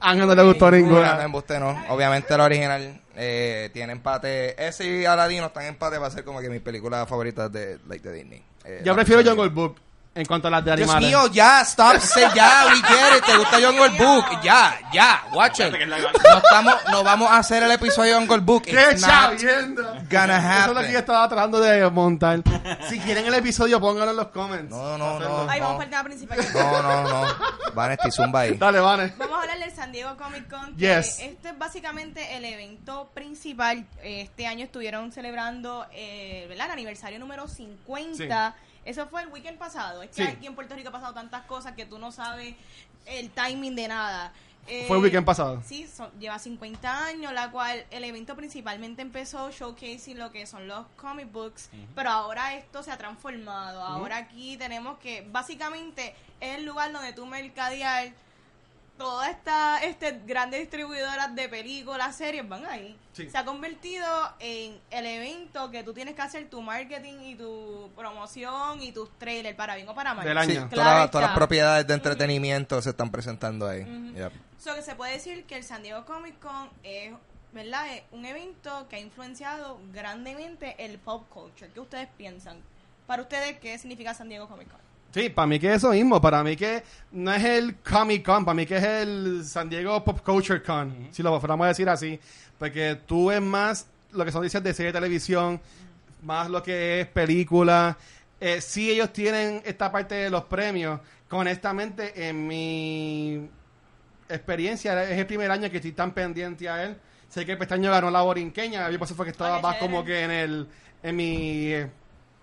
Speaker 2: Ángel no le gustó
Speaker 1: No,
Speaker 2: ninguna.
Speaker 1: embuste no. Obviamente la original eh, tiene empate. Ese y Aladino están en empate para ser como que mis películas favoritas de, like, de Disney. Eh,
Speaker 2: Yo prefiero Jungle Book en cuanto a las de
Speaker 1: Dios
Speaker 2: animales.
Speaker 1: mío, ya, stop, say ya, we get it, te gusta Jungle Book, ya, ya, watch it. No estamos, no vamos a hacer el episodio de Jungle Book.
Speaker 2: ¡Qué chavienda!
Speaker 1: gonna
Speaker 2: Eso es lo que yo estaba tratando de montar. Si quieren el episodio, pónganlo en los comments.
Speaker 1: No, no, no.
Speaker 3: Ahí vamos para el tema principal.
Speaker 1: No, no, no. Vanesti, zumba ahí.
Speaker 2: Dale, Vane.
Speaker 3: Vamos a hablar del San Diego Comic Con. que
Speaker 2: Yes.
Speaker 3: Este es básicamente el evento principal. Este año estuvieron celebrando eh, ¿verdad? el aniversario número 50. Eso fue el weekend pasado. Es que
Speaker 2: Sí.
Speaker 3: aquí en Puerto Rico ha pasado tantas cosas que tú no sabes el timing de nada. Eh,
Speaker 2: Fue el weekend pasado.
Speaker 3: Sí, son- lleva 50 años, la cual el evento principalmente empezó showcasing lo que son los comic books, pero ahora esto se ha transformado. Ahora aquí tenemos que, básicamente, es el lugar donde tú mercadear todas estas este, grandes distribuidoras de películas, series van ahí.
Speaker 2: Sí.
Speaker 3: Se ha convertido en el evento que tú tienes que hacer tu marketing y tu promoción y tus trailers para bien o para mal.
Speaker 2: Del año.
Speaker 1: Sí,
Speaker 2: Claro
Speaker 1: todas, las- todas las propiedades de entretenimiento se están presentando ahí. Yep.
Speaker 3: So que se puede decir que el San Diego Comic Con es, ¿verdad? Es un evento que ha influenciado grandemente el pop culture. ¿Qué ustedes piensan? Para ustedes, ¿qué significa San Diego Comic Con?
Speaker 2: Sí, para mí que es eso mismo, para mí que no es el Comic Con, para mí que es el San Diego Pop Culture Con, si lo fuéramos a decir así, porque tú ves más lo que son noticias de serie de televisión, más lo que es película, eh, sí ellos tienen esta parte de los premios, honestamente en mi experiencia es el primer año que estoy tan pendiente a él, sé que el pestaño ganó la borinqueña, yo por eso fue que estaba más como que en el en mi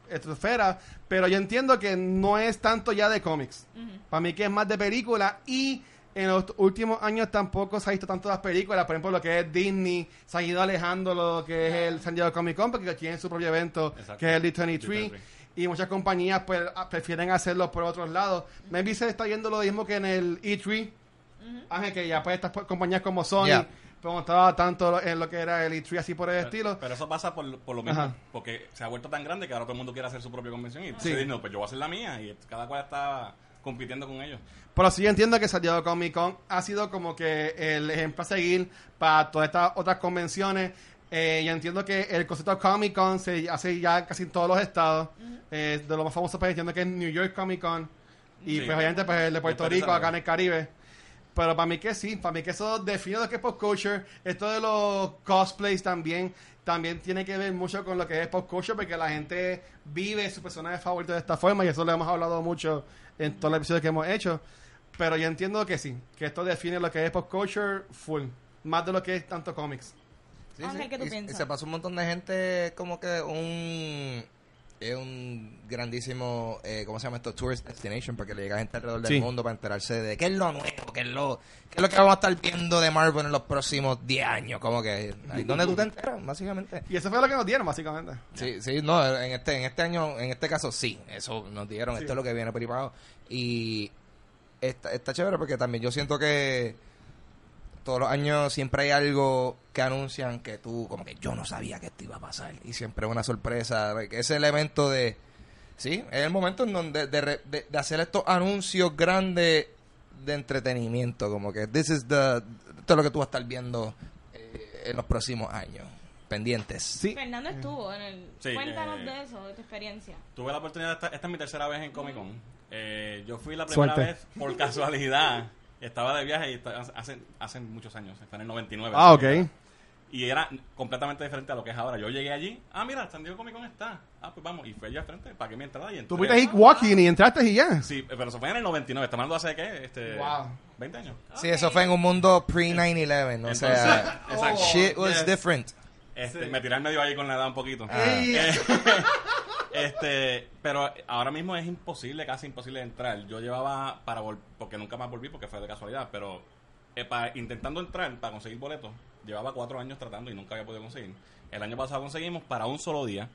Speaker 2: estratosfera, pero yo entiendo que no es tanto ya de cómics. Para mí que es más de película y en los últimos años tampoco se ha visto tanto las películas, por ejemplo lo que es Disney, se ha ido alejando lo que es el San Diego Comic Con porque tienen su propio evento,
Speaker 4: Exacto.
Speaker 2: que es el D23
Speaker 4: D23.
Speaker 2: y muchas compañías pues prefieren hacerlo por otros lados. Maybe se está viendo lo mismo que en el E3, Ángel, que ya pues estas compañías como Sony,
Speaker 1: Yeah.
Speaker 2: Pero no estaba tanto en lo que era el E3 así por el
Speaker 4: Pero,
Speaker 2: estilo.
Speaker 4: pero eso pasa por, por lo mismo,
Speaker 2: Ajá.
Speaker 4: porque se ha vuelto tan grande que ahora todo el mundo quiere hacer su propia convención y
Speaker 2: Sí.
Speaker 4: sí. no, pues yo voy a hacer la mía y cada cual está compitiendo con ellos.
Speaker 2: Pero sí yo entiendo que San Diego Comic Con ha sido como que el ejemplo a seguir para todas estas otras convenciones. Eh, yo entiendo que el concepto de Comic Con se hace ya casi en todos los estados. Eh, de lo más famoso, pues entiendo que es New York Comic Con. Y
Speaker 4: Sí.
Speaker 2: pues obviamente pues el de Puerto Rico, acá en el Caribe. Pero para mí que sí, para mí que eso define lo que es pop culture. Esto de los cosplays también, también tiene que ver mucho con lo que es pop culture, porque la gente vive su personaje favorito de esta forma, y eso lo hemos hablado mucho en todos los episodios que hemos hecho. Pero yo entiendo que sí, que esto define lo que es pop culture full, más de lo que es tanto cómics.
Speaker 1: Sí,
Speaker 3: Ángel,
Speaker 1: sí.
Speaker 3: ¿qué tú
Speaker 1: Y- y,
Speaker 3: piensas?
Speaker 1: se pasó un montón de gente como que un es un grandísimo eh, ¿cómo se llama esto? tourist destination porque le llega gente alrededor del
Speaker 2: Sí.
Speaker 1: mundo para enterarse de qué es lo nuevo qué es lo qué es lo que vamos a estar viendo de Marvel en los próximos 10 años como que ahí donde tú te enteras básicamente
Speaker 2: Y eso fue lo que nos dieron, básicamente.
Speaker 1: Sí, sí, no, en este, en este año, en este caso sí, eso nos dieron,
Speaker 2: Sí.
Speaker 1: esto es lo que viene privado. Y está, está chévere porque también yo siento que todos los años siempre hay algo que anuncian que tú, como que yo no sabía que esto iba a pasar. Y siempre es una sorpresa, ese elemento de, sí, es el momento en donde de, re- de- de hacer estos anuncios grandes de entretenimiento, como que this is the, esto es lo que tú vas a estar viendo eh, en los próximos años, pendientes.
Speaker 2: Sí.
Speaker 3: Fernando estuvo en el...
Speaker 4: Sí,
Speaker 3: Cuéntanos
Speaker 4: eh,
Speaker 3: de eso, de tu experiencia.
Speaker 4: Tuve la oportunidad, de estar- esta es mi tercera vez en Comic Con. Eh, yo fui la primera
Speaker 2: Suerte.
Speaker 4: vez por casualidad. Estaba de viaje y esta- hace, hace muchos años, fue en el 99.
Speaker 2: Ah, ok.
Speaker 4: Y era completamente diferente a lo que es ahora. Yo llegué allí, ah, mira, San Diego Comic Con está. Ah, pues vamos. Y fui allá al frente, pagué mi entrada y entré.
Speaker 2: Tú fuiste ahí walking y entraste y ya.
Speaker 4: Sí, pero eso fue en el 99. Estamos hablando hace, ¿qué? Este,
Speaker 2: Wow.
Speaker 4: 20 años.
Speaker 1: Sí, eso fue en un mundo pre-9-11, o sea,
Speaker 4: exacto.
Speaker 1: shit was
Speaker 2: yes.
Speaker 1: different.
Speaker 4: Este, Me tiré al medio ahí con la edad un poquito.
Speaker 1: Ah.
Speaker 4: Eh, [laughs] este, pero ahora mismo es imposible, casi imposible entrar. Yo llevaba para vol- porque nunca más volví porque fue de casualidad, pero eh, intentando entrar para conseguir boletos, llevaba cuatro años tratando y nunca había podido conseguir. El año pasado conseguimos para un solo día,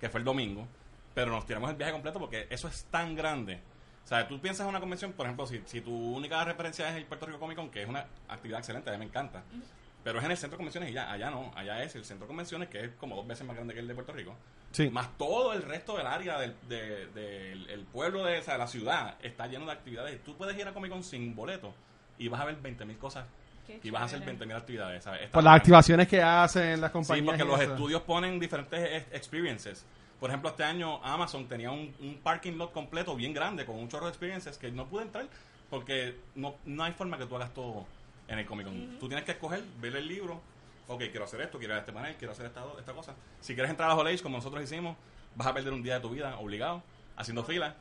Speaker 4: que fue el domingo, pero nos tiramos el viaje completo porque eso es tan grande. O sea, tú piensas en una convención, por ejemplo, si, si tu única referencia es el Puerto Rico Comic Con, que es una actividad excelente, a mí me encanta. Pero es en el centro de convenciones y ya, allá no, allá es el centro de convenciones que es como dos veces más grande que el de Puerto Rico.
Speaker 2: Sí.
Speaker 4: Más todo el resto del área del, de- del- el pueblo de o sea, la ciudad está lleno de actividades. Tú puedes ir a Comic Con sin boleto y vas a ver 20.000 cosas
Speaker 3: Qué
Speaker 4: y vas a hacer
Speaker 3: chévere.
Speaker 4: 20.000 actividades. ¿sabes?
Speaker 2: Por las activaciones que hacen las
Speaker 4: Sí,
Speaker 2: compañías.
Speaker 4: porque
Speaker 2: y
Speaker 4: los
Speaker 2: eso.
Speaker 4: estudios ponen diferentes ex- experiences. Por ejemplo, este año Amazon tenía un, un parking lot completo bien grande con un chorro de experiences que no pude entrar porque no, no hay forma que tú hagas todo en el Comic Con. Tú tienes que escoger, ver el libro. Ok, quiero hacer esto, quiero ir a este panel, quiero hacer esta, esta cosa. Si quieres entrar a Hall como nosotros hicimos, vas a perder un día de tu vida obligado, haciendo fila.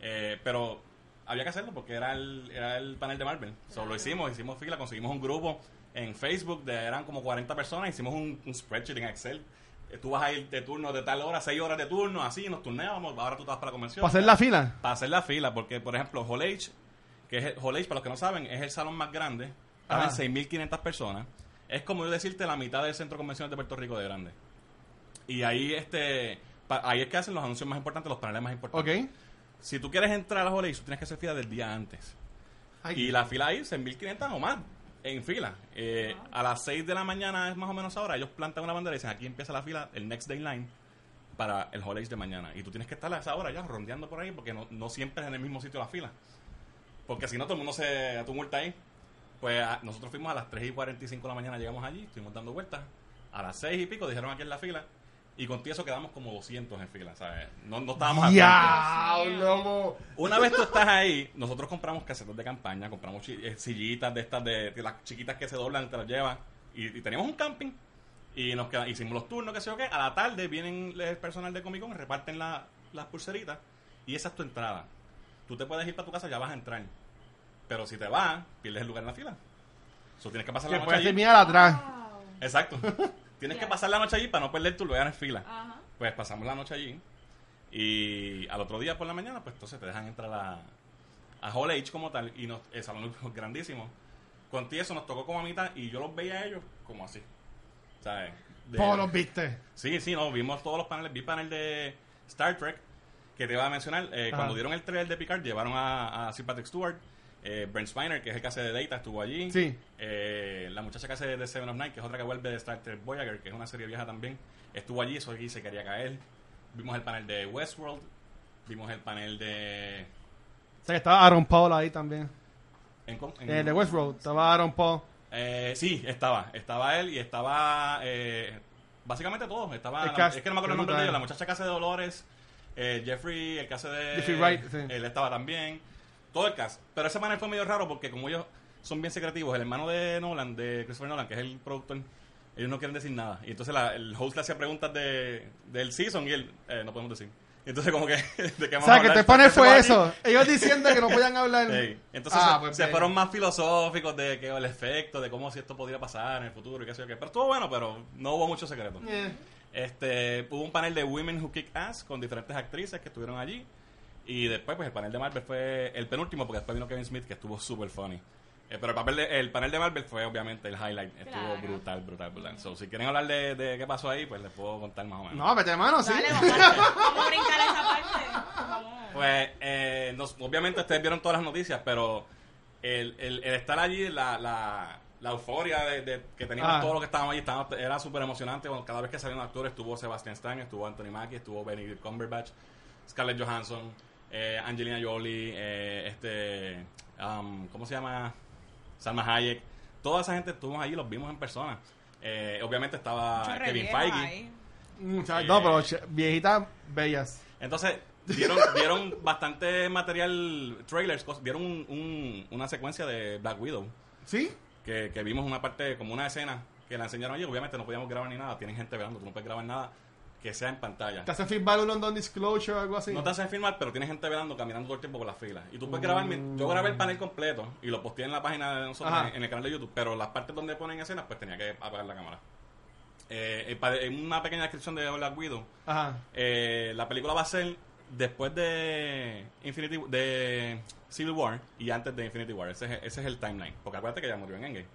Speaker 4: Eh, pero había que hacerlo porque era el, era el panel de Marvel. So, lo hicimos, hicimos fila, conseguimos un grupo en Facebook, de, eran como 40 personas, hicimos un, un spreadsheet en Excel. Eh, Tú vas a ir de turno de tal hora, 6 horas de turno, así, nos turneábamos, ahora tú vas para la convención.
Speaker 2: Para hacer la fila.
Speaker 4: Para hacer la fila, porque por ejemplo, Hall H, que es Hall H, para los que no saben, es el salón más grande, caben
Speaker 2: Ah.
Speaker 4: 6.500 personas. Es como yo decirte la mitad del centro de convenciones de Puerto Rico de grande. Y ahí este pa- ahí es que hacen los anuncios más importantes, los paneles más importantes.
Speaker 2: Ok.
Speaker 4: Si tú quieres entrar a Hall H, tú tienes que hacer fila del día antes.
Speaker 2: Ay.
Speaker 4: Y la fila ahí es en 1500 o más en fila. Eh, A las 6 de la mañana es más o menos ahora. Ellos plantan una bandera y dicen: aquí empieza la fila, el next day line para el Holidays de mañana. Y tú tienes que estar a esa hora ya rondeando por ahí porque no, no siempre es en el mismo sitio la fila. Porque si no, todo el mundo se tumulta ahí. Pues a- nosotros fuimos a las 3 y 45 de la mañana, llegamos allí, estuvimos dando vueltas. A las 6 y pico dijeron aquí en la fila. Y con eso quedamos como 200 en fila, ¿sabes? No, no estábamos.
Speaker 2: ¡Ya! lomo!
Speaker 4: Una vez tú estás ahí, nosotros compramos casetas de campaña, compramos eh, sillitas de estas, de, de las chiquitas que se doblan, te las llevas. Y, y teníamos un camping. Y nos hicimos los turnos, qué sé yo qué. A la tarde vienen el personal de Comic Con, reparten la- las pulseritas. Y esa es tu entrada. Tú te puedes ir para tu casa, ya vas a entrar. Pero si te vas, pierdes el lugar en la fila. Eso tienes que pasar la
Speaker 2: Que
Speaker 4: noche
Speaker 2: puedes
Speaker 4: allí.
Speaker 2: terminar atrás.
Speaker 3: Wow.
Speaker 4: Exacto. [laughs] tienes que pasar la noche allí para no perder tu lugar en fila.
Speaker 3: Ajá.
Speaker 4: Pues pasamos la noche allí. Y al otro día por la mañana, pues entonces te dejan entrar a, a Hall H como tal. Y nos, el salón es [laughs] grandísimo. Con eso nos tocó como a mitad y yo los veía a ellos como así. ¿Sabes? De-
Speaker 2: ¿Cómo los viste?
Speaker 4: Sí, sí, no, vimos todos los paneles. Vi panel de Star Trek, que te iba a mencionar. eh,
Speaker 2: Ajá.
Speaker 4: cuando dieron el trailer de Picard, llevaron a, a Sir Patrick Stewart. Eh, Brent Spiner, que es el que hace de Data, estuvo allí.
Speaker 2: Sí.
Speaker 4: Eh, la muchacha que hace de Seven of Nine, que es otra que vuelve de Star Trek Voyager, que es una serie vieja también, estuvo allí, eso allí se quería caer. Vimos el panel de Westworld. Vimos el panel de...
Speaker 2: O sea que estaba Aaron Paul ahí también.
Speaker 4: en- en-
Speaker 2: Eh, de Westworld. Estaba Aaron Paul.
Speaker 4: Eh, sí, estaba. Estaba él y estaba. eh, básicamente todos. Estaba.
Speaker 2: El
Speaker 4: la-
Speaker 2: cast,
Speaker 4: es que no me acuerdo el nombre de ellos. La muchacha que hace de Dolores. eh, Jeffrey, el que hace de.
Speaker 2: Jeffrey Wright, sí.
Speaker 4: Él estaba también. Todo el cast. Pero ese panel fue medio raro porque, como ellos son bien secretivos, el hermano de Nolan, de Christopher Nolan, que es el productor, ellos no quieren decir nada. Y entonces la- el host le hacía preguntas de, del season y él, eh, no podemos decir. Entonces, como que. [laughs] ¿de qué
Speaker 2: O
Speaker 4: vamos
Speaker 2: sea,
Speaker 4: a
Speaker 2: que te pone
Speaker 4: ¿Qué se va
Speaker 2: fue eso. Ellos diciendo que no podían hablar. [laughs]
Speaker 4: Sí. Entonces
Speaker 2: Ah,
Speaker 4: se,
Speaker 2: pues
Speaker 4: se
Speaker 2: bien.
Speaker 4: fueron más filosóficos de que el efecto, de cómo si esto podría pasar en el futuro y qué sé yo qué. Pero estuvo bueno, pero no hubo mucho secreto.
Speaker 2: Eh.
Speaker 4: Este, hubo un panel de Women Who Kick Ass con diferentes actrices que estuvieron allí. Y después, pues el panel de Marvel fue el penúltimo, porque después vino Kevin Smith, que estuvo súper funny. Eh, pero el, papel de- el panel de Marvel fue obviamente el highlight. Estuvo
Speaker 3: Claro.
Speaker 4: brutal, brutal, brutal. So, si quieren hablar de, de qué pasó ahí, pues les puedo contar más o menos.
Speaker 2: No, vete mano, sí.
Speaker 3: Dale, vamos a, [laughs] vamos a brincar esa parte.
Speaker 4: Pues, eh, nos- obviamente ustedes vieron todas las noticias, pero el, el, el estar allí, la, la, la euforia de, de que teníamos
Speaker 2: Ah.
Speaker 4: todos los que estábamos allí, estábamos- era súper emocionante. Bueno, cada vez que salían actores, estuvo Sebastian Stan, estuvo Anthony Mackie, estuvo Benedict Cumberbatch, Scarlett Johansson, eh, Angelina Jolie, eh, este, um, ¿cómo se llama? Salma Hayek. Toda esa gente estuvimos allí, los vimos en persona. Eh, obviamente estaba
Speaker 3: Mucho
Speaker 4: Kevin Feige.
Speaker 3: ahí.
Speaker 2: Muchas- No, pero viejitas bellas.
Speaker 4: Entonces, dieron, dieron [laughs] bastante material, trailers, dieron un- un- una secuencia de Black Widow,
Speaker 2: ¿Sí?
Speaker 4: que, que vimos una parte, como una escena, que la enseñaron allí, obviamente no podíamos grabar ni nada, tienen gente velando, tú no puedes grabar nada que sea en pantalla.
Speaker 2: ¿Te hacen firmar un London Disclosure o algo así?
Speaker 4: No te hacen filmar, pero tienes gente velando, caminando todo el tiempo por las filas. Y tú puedes grabar, mi- yo grabé el panel completo y lo posteé en la página de nosotros, en, en el canal de YouTube, pero las partes donde ponen escenas, pues tenía que apagar la cámara. Eh, eh, en una pequeña descripción de Black Widow,
Speaker 2: Ajá.
Speaker 4: eh, la película va a ser después de Infinity de Civil War y antes de Infinity War. Ese es, ese es el timeline. Porque acuérdate que ella murió en Endgame.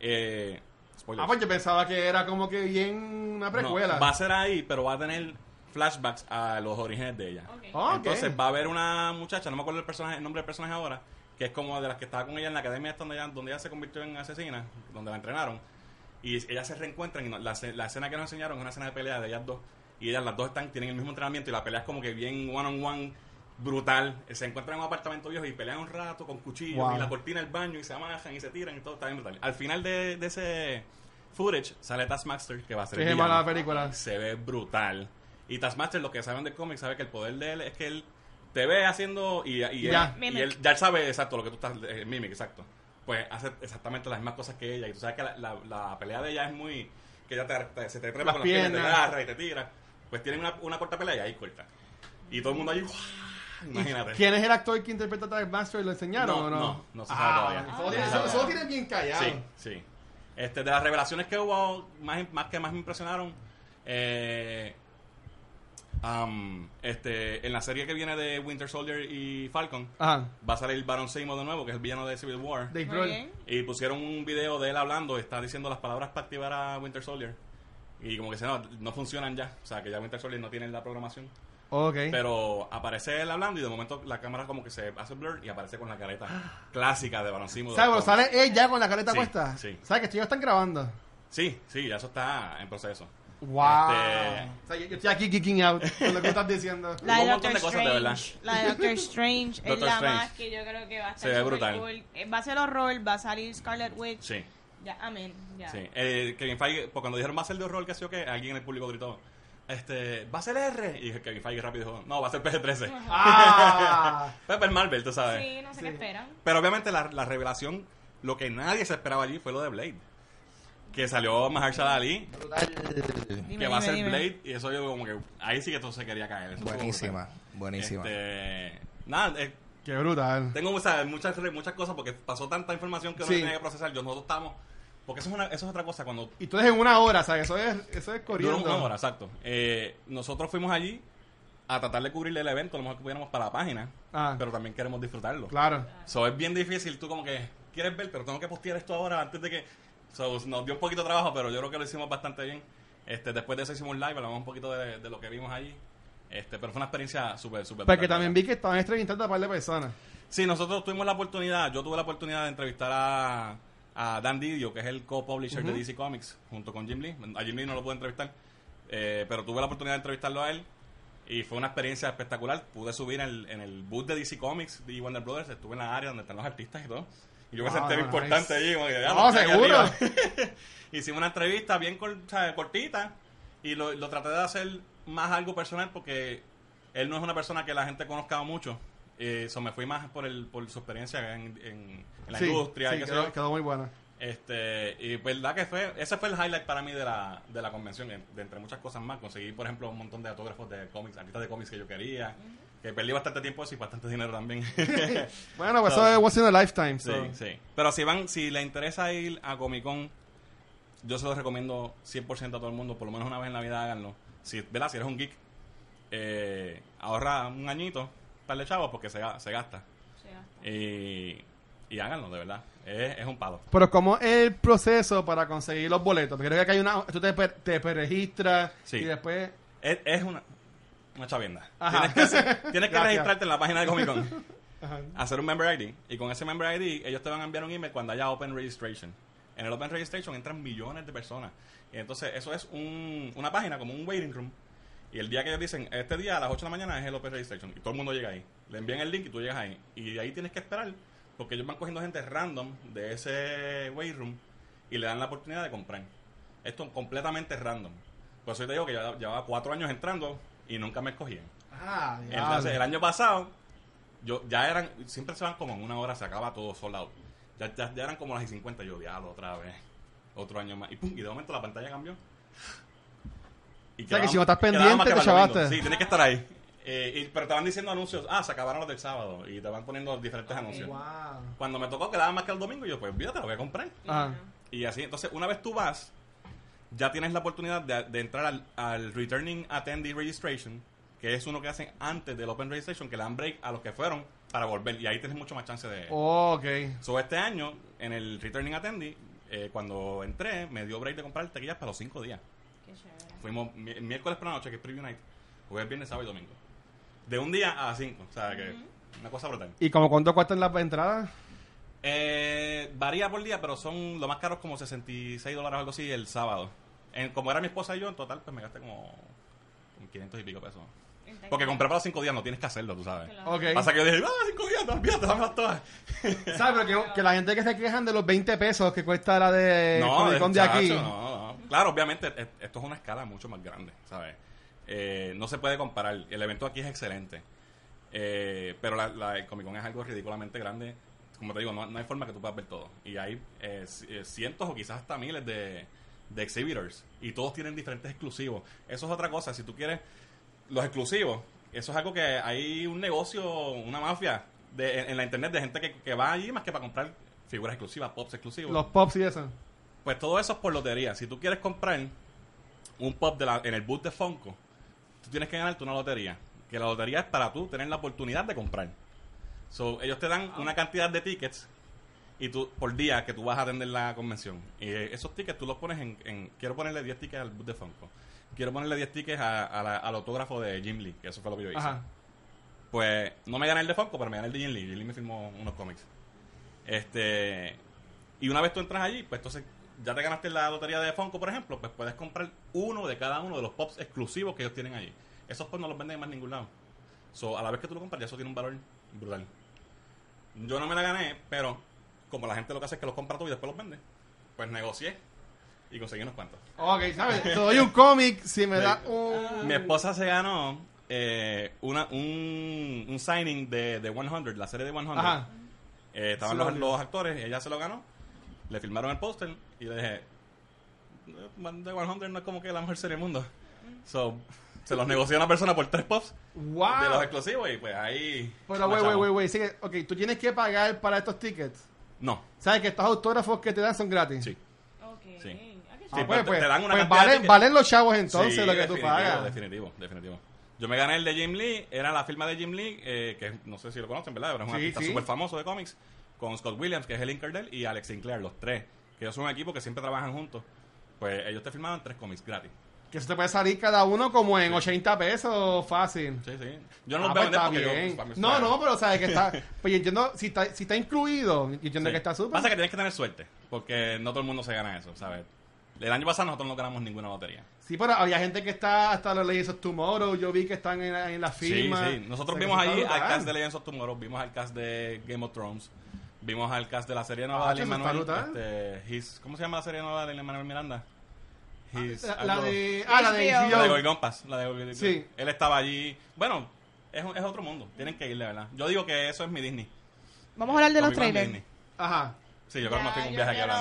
Speaker 4: Eh, spoilers.
Speaker 2: Ah, pues yo pensaba que era como que bien una precuela.
Speaker 4: No, va a ser ahí, pero va a tener flashbacks a los orígenes de ella.
Speaker 3: Ok.
Speaker 2: Ah, ok.
Speaker 4: Entonces va a haber una muchacha, no me acuerdo el personaje, el nombre del personaje ahora, que es como de las que estaba con ella en la academia esta donde ella, donde ella se convirtió en asesina, donde la entrenaron. Y ellas se reencuentran y no- la, la escena que nos enseñaron es una escena de pelea de ellas dos. Y ellas las dos están, tienen el mismo entrenamiento y la pelea es como que bien one on one, brutal. Se encuentran en un apartamento viejo y pelean un rato con cuchillos
Speaker 2: Wow.
Speaker 4: y la cortina del baño y se amajan y se tiran y todo está bien brutal. Al final de, de ese footage sale Taskmaster que va a ser
Speaker 2: es mala película.
Speaker 4: se ve brutal. Y Taskmaster, los que saben de cómics, sabe que el poder de él es que él te ve haciendo y, y,
Speaker 2: Ya.
Speaker 4: él, y él ya sabe exacto lo que tú estás, eh, Mimic, exacto. Pues hace exactamente las mismas cosas que ella. Y tú sabes que la, la, la pelea de ella es muy. que ella te, te- se te trepa
Speaker 2: Las
Speaker 4: con las piernas, te agarra y te tira. Pues tienen una, una corta pelea y ahí corta. Y todo el mundo allí. ¡guau! Imagínate.
Speaker 2: ¿Quién es el actor que interpreta a Taskmaster? ¿Lo enseñaron
Speaker 4: No,
Speaker 2: o no?
Speaker 4: no, no se sabe
Speaker 2: Ah,
Speaker 4: todavía.
Speaker 2: Eso, eso- lo tienen bien callado.
Speaker 4: Sí, sí. Este, de las revelaciones que hubo, más, más que más me impresionaron, eh, am, este, en la serie que viene de Winter Soldier y Falcon,
Speaker 2: Ajá.
Speaker 4: va a salir Baron Seymour de nuevo, que es el villano de Civil War. Y pusieron un video de él hablando, está diciendo las palabras para activar a Winter Soldier. Y como que se no, no funcionan ya, o sea que ya Winter Soldier no tiene la programación.
Speaker 2: Ok.
Speaker 4: Pero aparece él hablando y de momento la cámara como que se hace blur y aparece con la careta [gasps] clásica de Baron Zemo.
Speaker 2: ¿Sabes? Pero sale él ya con la careta
Speaker 4: Sí,
Speaker 2: puesta.
Speaker 4: sí.
Speaker 2: ¿Sabes que ellos están grabando?
Speaker 4: Sí, sí, ya eso está en proceso.
Speaker 2: Wow.
Speaker 4: Este-
Speaker 2: O sea, yo, yo estoy aquí geeking out con lo que estás diciendo.
Speaker 3: La de
Speaker 4: un montón
Speaker 3: Doctor
Speaker 4: de cosas, de verdad.
Speaker 3: Strange. La de Doctor Strange es
Speaker 4: Doctor
Speaker 3: la
Speaker 4: Strange.
Speaker 3: más que yo creo que va a estar
Speaker 4: Se ve brutal.
Speaker 3: cool. Eh, Va a ser horror, va a salir Scarlet Witch.
Speaker 4: Sí,
Speaker 3: Ya, amén. Ya.
Speaker 4: sí. Eh, Kevin Feige, pues cuando dijeron va a ser de horror, que sé yo qué, alguien en el público gritó, este, va a ser R. Y Kevin Feige rápido dijo, no, va a ser PG-13.
Speaker 2: Ah. [laughs]
Speaker 4: Pepper Marvel, tú sabes.
Speaker 3: Sí, no sé qué esperan.
Speaker 4: Pero obviamente la, la revelación, lo que nadie se esperaba allí fue lo de Blade. Que salió Mahershala Ali,
Speaker 3: Dime,
Speaker 4: que va a ser
Speaker 3: dime.
Speaker 4: Blade, y eso yo como que, ahí sí que todo se quería caer. eso
Speaker 1: Buenísima,
Speaker 4: brutal.
Speaker 1: buenísima.
Speaker 4: Este, nada, eh,
Speaker 2: Qué brutal.
Speaker 4: tengo o sea, muchas, muchas cosas porque pasó tanta información que uno
Speaker 2: Sí.
Speaker 4: tenía que procesar. Yo nosotros estábamos, porque eso es, una, eso es otra cosa, cuando
Speaker 2: Y tú eres en una hora, ¿sabes? Eso es, eso es
Speaker 4: Duró
Speaker 2: corriendo.
Speaker 4: una hora, exacto. Eh, nosotros fuimos allí a tratar de cubrirle el evento lo mejor que pudiéramos para la página,
Speaker 2: Ah.
Speaker 4: pero también queremos disfrutarlo.
Speaker 2: Claro.
Speaker 4: So, es bien difícil, tú como que quieres ver, pero tengo que postear esto ahora antes de que... So, nos dio un poquito de trabajo, pero yo creo que lo hicimos bastante bien. Este, después de eso hicimos un live, hablamos un poquito de, de lo que vimos allí. Este, pero fue una experiencia súper, súper...
Speaker 2: Porque también vi que estaban entrevistando a un par de personas.
Speaker 4: Sí, nosotros tuvimos la oportunidad, yo tuve la oportunidad de entrevistar a, a Dan Didio, que es el co-publisher de DC Comics, junto con Jim Lee. A Jim Lee no lo pude entrevistar, eh, pero tuve la oportunidad de entrevistarlo a él y fue una experiencia espectacular. Pude subir en el, en el booth de DC Comics y Warner Brothers, estuve en la área donde están los artistas y todo. Y yo me senté
Speaker 2: nice.
Speaker 4: importante allí, como que, ya,
Speaker 2: No,
Speaker 4: aquí
Speaker 2: seguro. [laughs]
Speaker 4: Hicimos una entrevista bien cortita y lo, lo traté de hacer más algo personal porque él no es una persona que la gente conozca mucho. Eh, so me fui más por, el, por su experiencia en, en- en la
Speaker 2: Sí,
Speaker 4: industria.
Speaker 2: sí,
Speaker 4: y
Speaker 2: quedó, quedó muy buena.
Speaker 4: Este, y verdad que fue, ese fue el highlight para mí de la, de la convención, de entre muchas cosas más. Conseguí, por ejemplo, un montón de autógrafos de cómics, artistas de cómics que yo quería. Que perdí bastante tiempo eso y bastante dinero también. [laughs] [laughs]
Speaker 2: Bueno, pues
Speaker 4: So-
Speaker 2: eso es in a Lifetime.
Speaker 4: Sí, sí. Pero si van, si les interesa ir a Comic Con, yo se los recomiendo 100% a todo el mundo, por lo menos una vez en la vida háganlo. Si, ¿verdad? si eres un geek, eh, ahorra un añito para de chavos porque se, ga- se gasta. Y, y háganlo, de verdad. Es, es un palo.
Speaker 2: Pero ¿cómo es el proceso para conseguir los boletos? Porque creo que hay una... Tú te, te registras
Speaker 4: Sí.
Speaker 2: y después...
Speaker 4: Es, es una, una chavienda.
Speaker 2: Ajá.
Speaker 4: Tienes que, hacer- [laughs] tienes que
Speaker 2: Gracias.
Speaker 4: registrarte en la página de Comic Con. [laughs]
Speaker 2: Ajá.
Speaker 4: hacer un member ID y con ese member ID ellos te van a enviar un email cuando haya open registration. En el open registration entran millones de personas. Y entonces eso es un- una página como un waiting room. Y el día que ellos dicen, este día a las 8 de la mañana es el open registration. Y todo el mundo llega ahí. Le envían el link y tú llegas ahí. Y ahí tienes que esperar porque ellos van cogiendo gente random de ese waiting room y le dan la oportunidad de comprar. Esto es completamente random. Por eso te digo que ya llevaba cuatro años entrando y nunca me escogían.
Speaker 2: Ah,
Speaker 4: Entonces, el año pasado, yo ya eran, siempre se van como en una hora, se acaba todo sold out. Ya, ya, ya eran como las y 50, yo diablo otra vez, otro año más. Y pum, y de momento la pantalla cambió. Y
Speaker 2: O sea, que si no estás pendiente,
Speaker 4: más que
Speaker 2: te
Speaker 4: para el domingo.
Speaker 2: chavaste.
Speaker 4: Sí, tienes que estar ahí. Eh, y- pero te van diciendo anuncios, ah, se acabaron los del sábado. Y te van poniendo diferentes anuncios.
Speaker 2: Wow.
Speaker 4: Cuando me tocó quedaba más que el domingo, yo pues olvídate, lo voy a comprar.
Speaker 2: Ajá.
Speaker 4: Y así, entonces, una vez tú vas, ya tienes la oportunidad de, de entrar al, al Returning Attendee Registration, que es uno que hacen antes del Open Registration, que le dan break a los que fueron para volver. Y ahí tienes mucho más chance de...
Speaker 2: Ok.
Speaker 4: So, este año, en el Returning Attendee, eh, cuando entré, me dio break de comprar taquillas para los cinco días. Fuimos mi- miércoles por la noche, que es Preview Night, jueves, viernes, sábado y domingo. De un día a cinco, o sea que una cosa brutal.
Speaker 2: ¿Y como cuánto cuestan las entradas?
Speaker 4: Eh, varía por día, pero son lo más caros como 66 dólares o algo así el sábado. En, como era mi esposa y yo, en total, pues me gasté como, como 500 y pico pesos. Porque compré para los 5 días, no tienes que hacerlo, tú sabes.
Speaker 3: Claro.
Speaker 2: Ok.
Speaker 4: Pasa que yo dije, ah, 5 días, no olvídate, dámelas todas.
Speaker 2: ¿Sabes? Pero que, que la gente que se quejan de los 20 pesos que cuesta la de
Speaker 4: no,
Speaker 2: Comic Con de
Speaker 4: chacho,
Speaker 2: aquí.
Speaker 4: no, no. Claro, obviamente, e- esto es una escala mucho más grande, ¿sabes? Eh, no se puede comparar. El evento aquí es excelente. Eh, pero la, la- el Comic Con es algo ridículamente grande. Como te digo, no, hay forma que tú puedas ver todo. Y hay eh, eh, cientos o quizás hasta miles de, exhibitors. Y todos tienen diferentes exclusivos. Eso es otra cosa. Si tú quieres los exclusivos, eso es algo que hay un negocio, una mafia de, en, en la internet de gente que, que va allí más que para comprar figuras exclusivas, pops exclusivos.
Speaker 2: Los pops y eso.
Speaker 4: Pues todo eso es por lotería. Si tú quieres comprar un pop de la- en el boot de Funko, tú tienes que ganarte una lotería. Que la lotería es para tú tener la oportunidad de comprar. So, ellos te dan una cantidad de tickets y tú por día que tú vas a atender la convención. Y eh, esos tickets tú los pones en, en- quiero ponerle 10 tickets al boot de Funko. quiero ponerle 10 tickets a- a la- al autógrafo de Jim Lee, que eso fue lo que yo hice.
Speaker 2: Ajá.
Speaker 4: Pues no me gané el de Funko, pero me gané el de Jim Lee. Jim Lee me firmó unos cómics. Este. Y una vez tú entras allí, pues entonces ya te ganaste la lotería de Funko, por ejemplo, pues puedes comprar uno de cada uno de los pops exclusivos que ellos tienen allí. Esos pops no los venden en más ningún lado. So, a la vez que tú lo compras, ya eso tiene un valor brutal. Yo no me la gané, pero como la gente lo que hace es que los compra todo y después los vende, pues negocié y conseguí unos cuantos.
Speaker 2: Ok, ¿sabes? Te doy un cómic si me da un...
Speaker 4: Mi esposa se ganó eh, una, un, un signing de, de 100, la serie de 100.
Speaker 2: Ajá.
Speaker 4: Eh, estaban
Speaker 2: Sí,
Speaker 4: los, los actores, ella se lo ganó, le firmaron el póster y le dije, "Eh, The 100 no es como que la mejor serie del mundo. So, se los negoció una persona por tres pops
Speaker 2: ¡Wow!
Speaker 4: de los exclusivos y pues ahí...
Speaker 2: Pero, güey, güey, güey, güey. sí que- Ok, tú tienes que pagar para estos tickets.
Speaker 4: No,
Speaker 2: ¿Sabes que estos autógrafos que te dan son gratis?
Speaker 4: sí.
Speaker 3: Ok.
Speaker 4: Sí.
Speaker 3: Ah,
Speaker 2: Ah, pues,
Speaker 4: te-
Speaker 2: pues,
Speaker 4: te dan una
Speaker 2: pues
Speaker 4: de
Speaker 2: valen, los chavos entonces
Speaker 4: Sí,
Speaker 2: lo que tú pagas.
Speaker 4: Definitivo, definitivo. Yo me gané el de Jim Lee, era la firma de Jim Lee, eh, que no sé si lo conocen, ¿verdad? Pero es un
Speaker 2: Sí,
Speaker 4: artista
Speaker 2: sí.
Speaker 4: súper famoso de cómics, con Scott Williams, que es el Inkardell, y Alex Sinclair, los tres. Que ellos son un equipo que siempre trabajan juntos. Pues ellos te firmaban tres cómics gratis.
Speaker 2: Que eso te puede salir cada uno como en 80 pesos fácil.
Speaker 4: Sí, sí. Yo no
Speaker 2: Ah,
Speaker 4: los a
Speaker 2: pues está
Speaker 4: yo,
Speaker 2: bien.
Speaker 4: pues, mí
Speaker 2: no, no, pero sabes que está. [laughs] Pues yo entiendo, si está, si está incluido, yo entiendo
Speaker 4: Sí.
Speaker 2: que está súper.
Speaker 4: Pasa que tienes que tener suerte, porque no todo el mundo se gana eso, ¿sabes? El año pasado nosotros no ganamos ninguna lotería.
Speaker 2: Sí, pero había gente que está hasta los Legends of Tomorrow. Yo vi que están en, en la
Speaker 4: Sí,
Speaker 2: firma.
Speaker 4: sí. Nosotros
Speaker 2: O sea, que
Speaker 4: vimos ahí al cast de Legends of Tomorrow, vimos al cast de Game of Thrones, vimos al cast de la serie nueva
Speaker 2: Ah,
Speaker 4: de
Speaker 2: brutal.
Speaker 4: este, His- ¿cómo se llama la serie nueva de Lin-Manuel Miranda? His-
Speaker 2: La, de. Ah, la de
Speaker 3: HBO.
Speaker 4: la de
Speaker 2: HBO.
Speaker 4: Gorgon Pass, la de Gorgon-
Speaker 2: Sí.
Speaker 4: Él estaba allí. Bueno, es, un- es otro mundo. Tienen que ir, de verdad. Yo digo que eso es mi Disney.
Speaker 3: Vamos a hablar de los trailers.
Speaker 4: Disney.
Speaker 2: Ajá.
Speaker 4: Sí, yo creo que me estoy un viaje aquí
Speaker 3: quiero-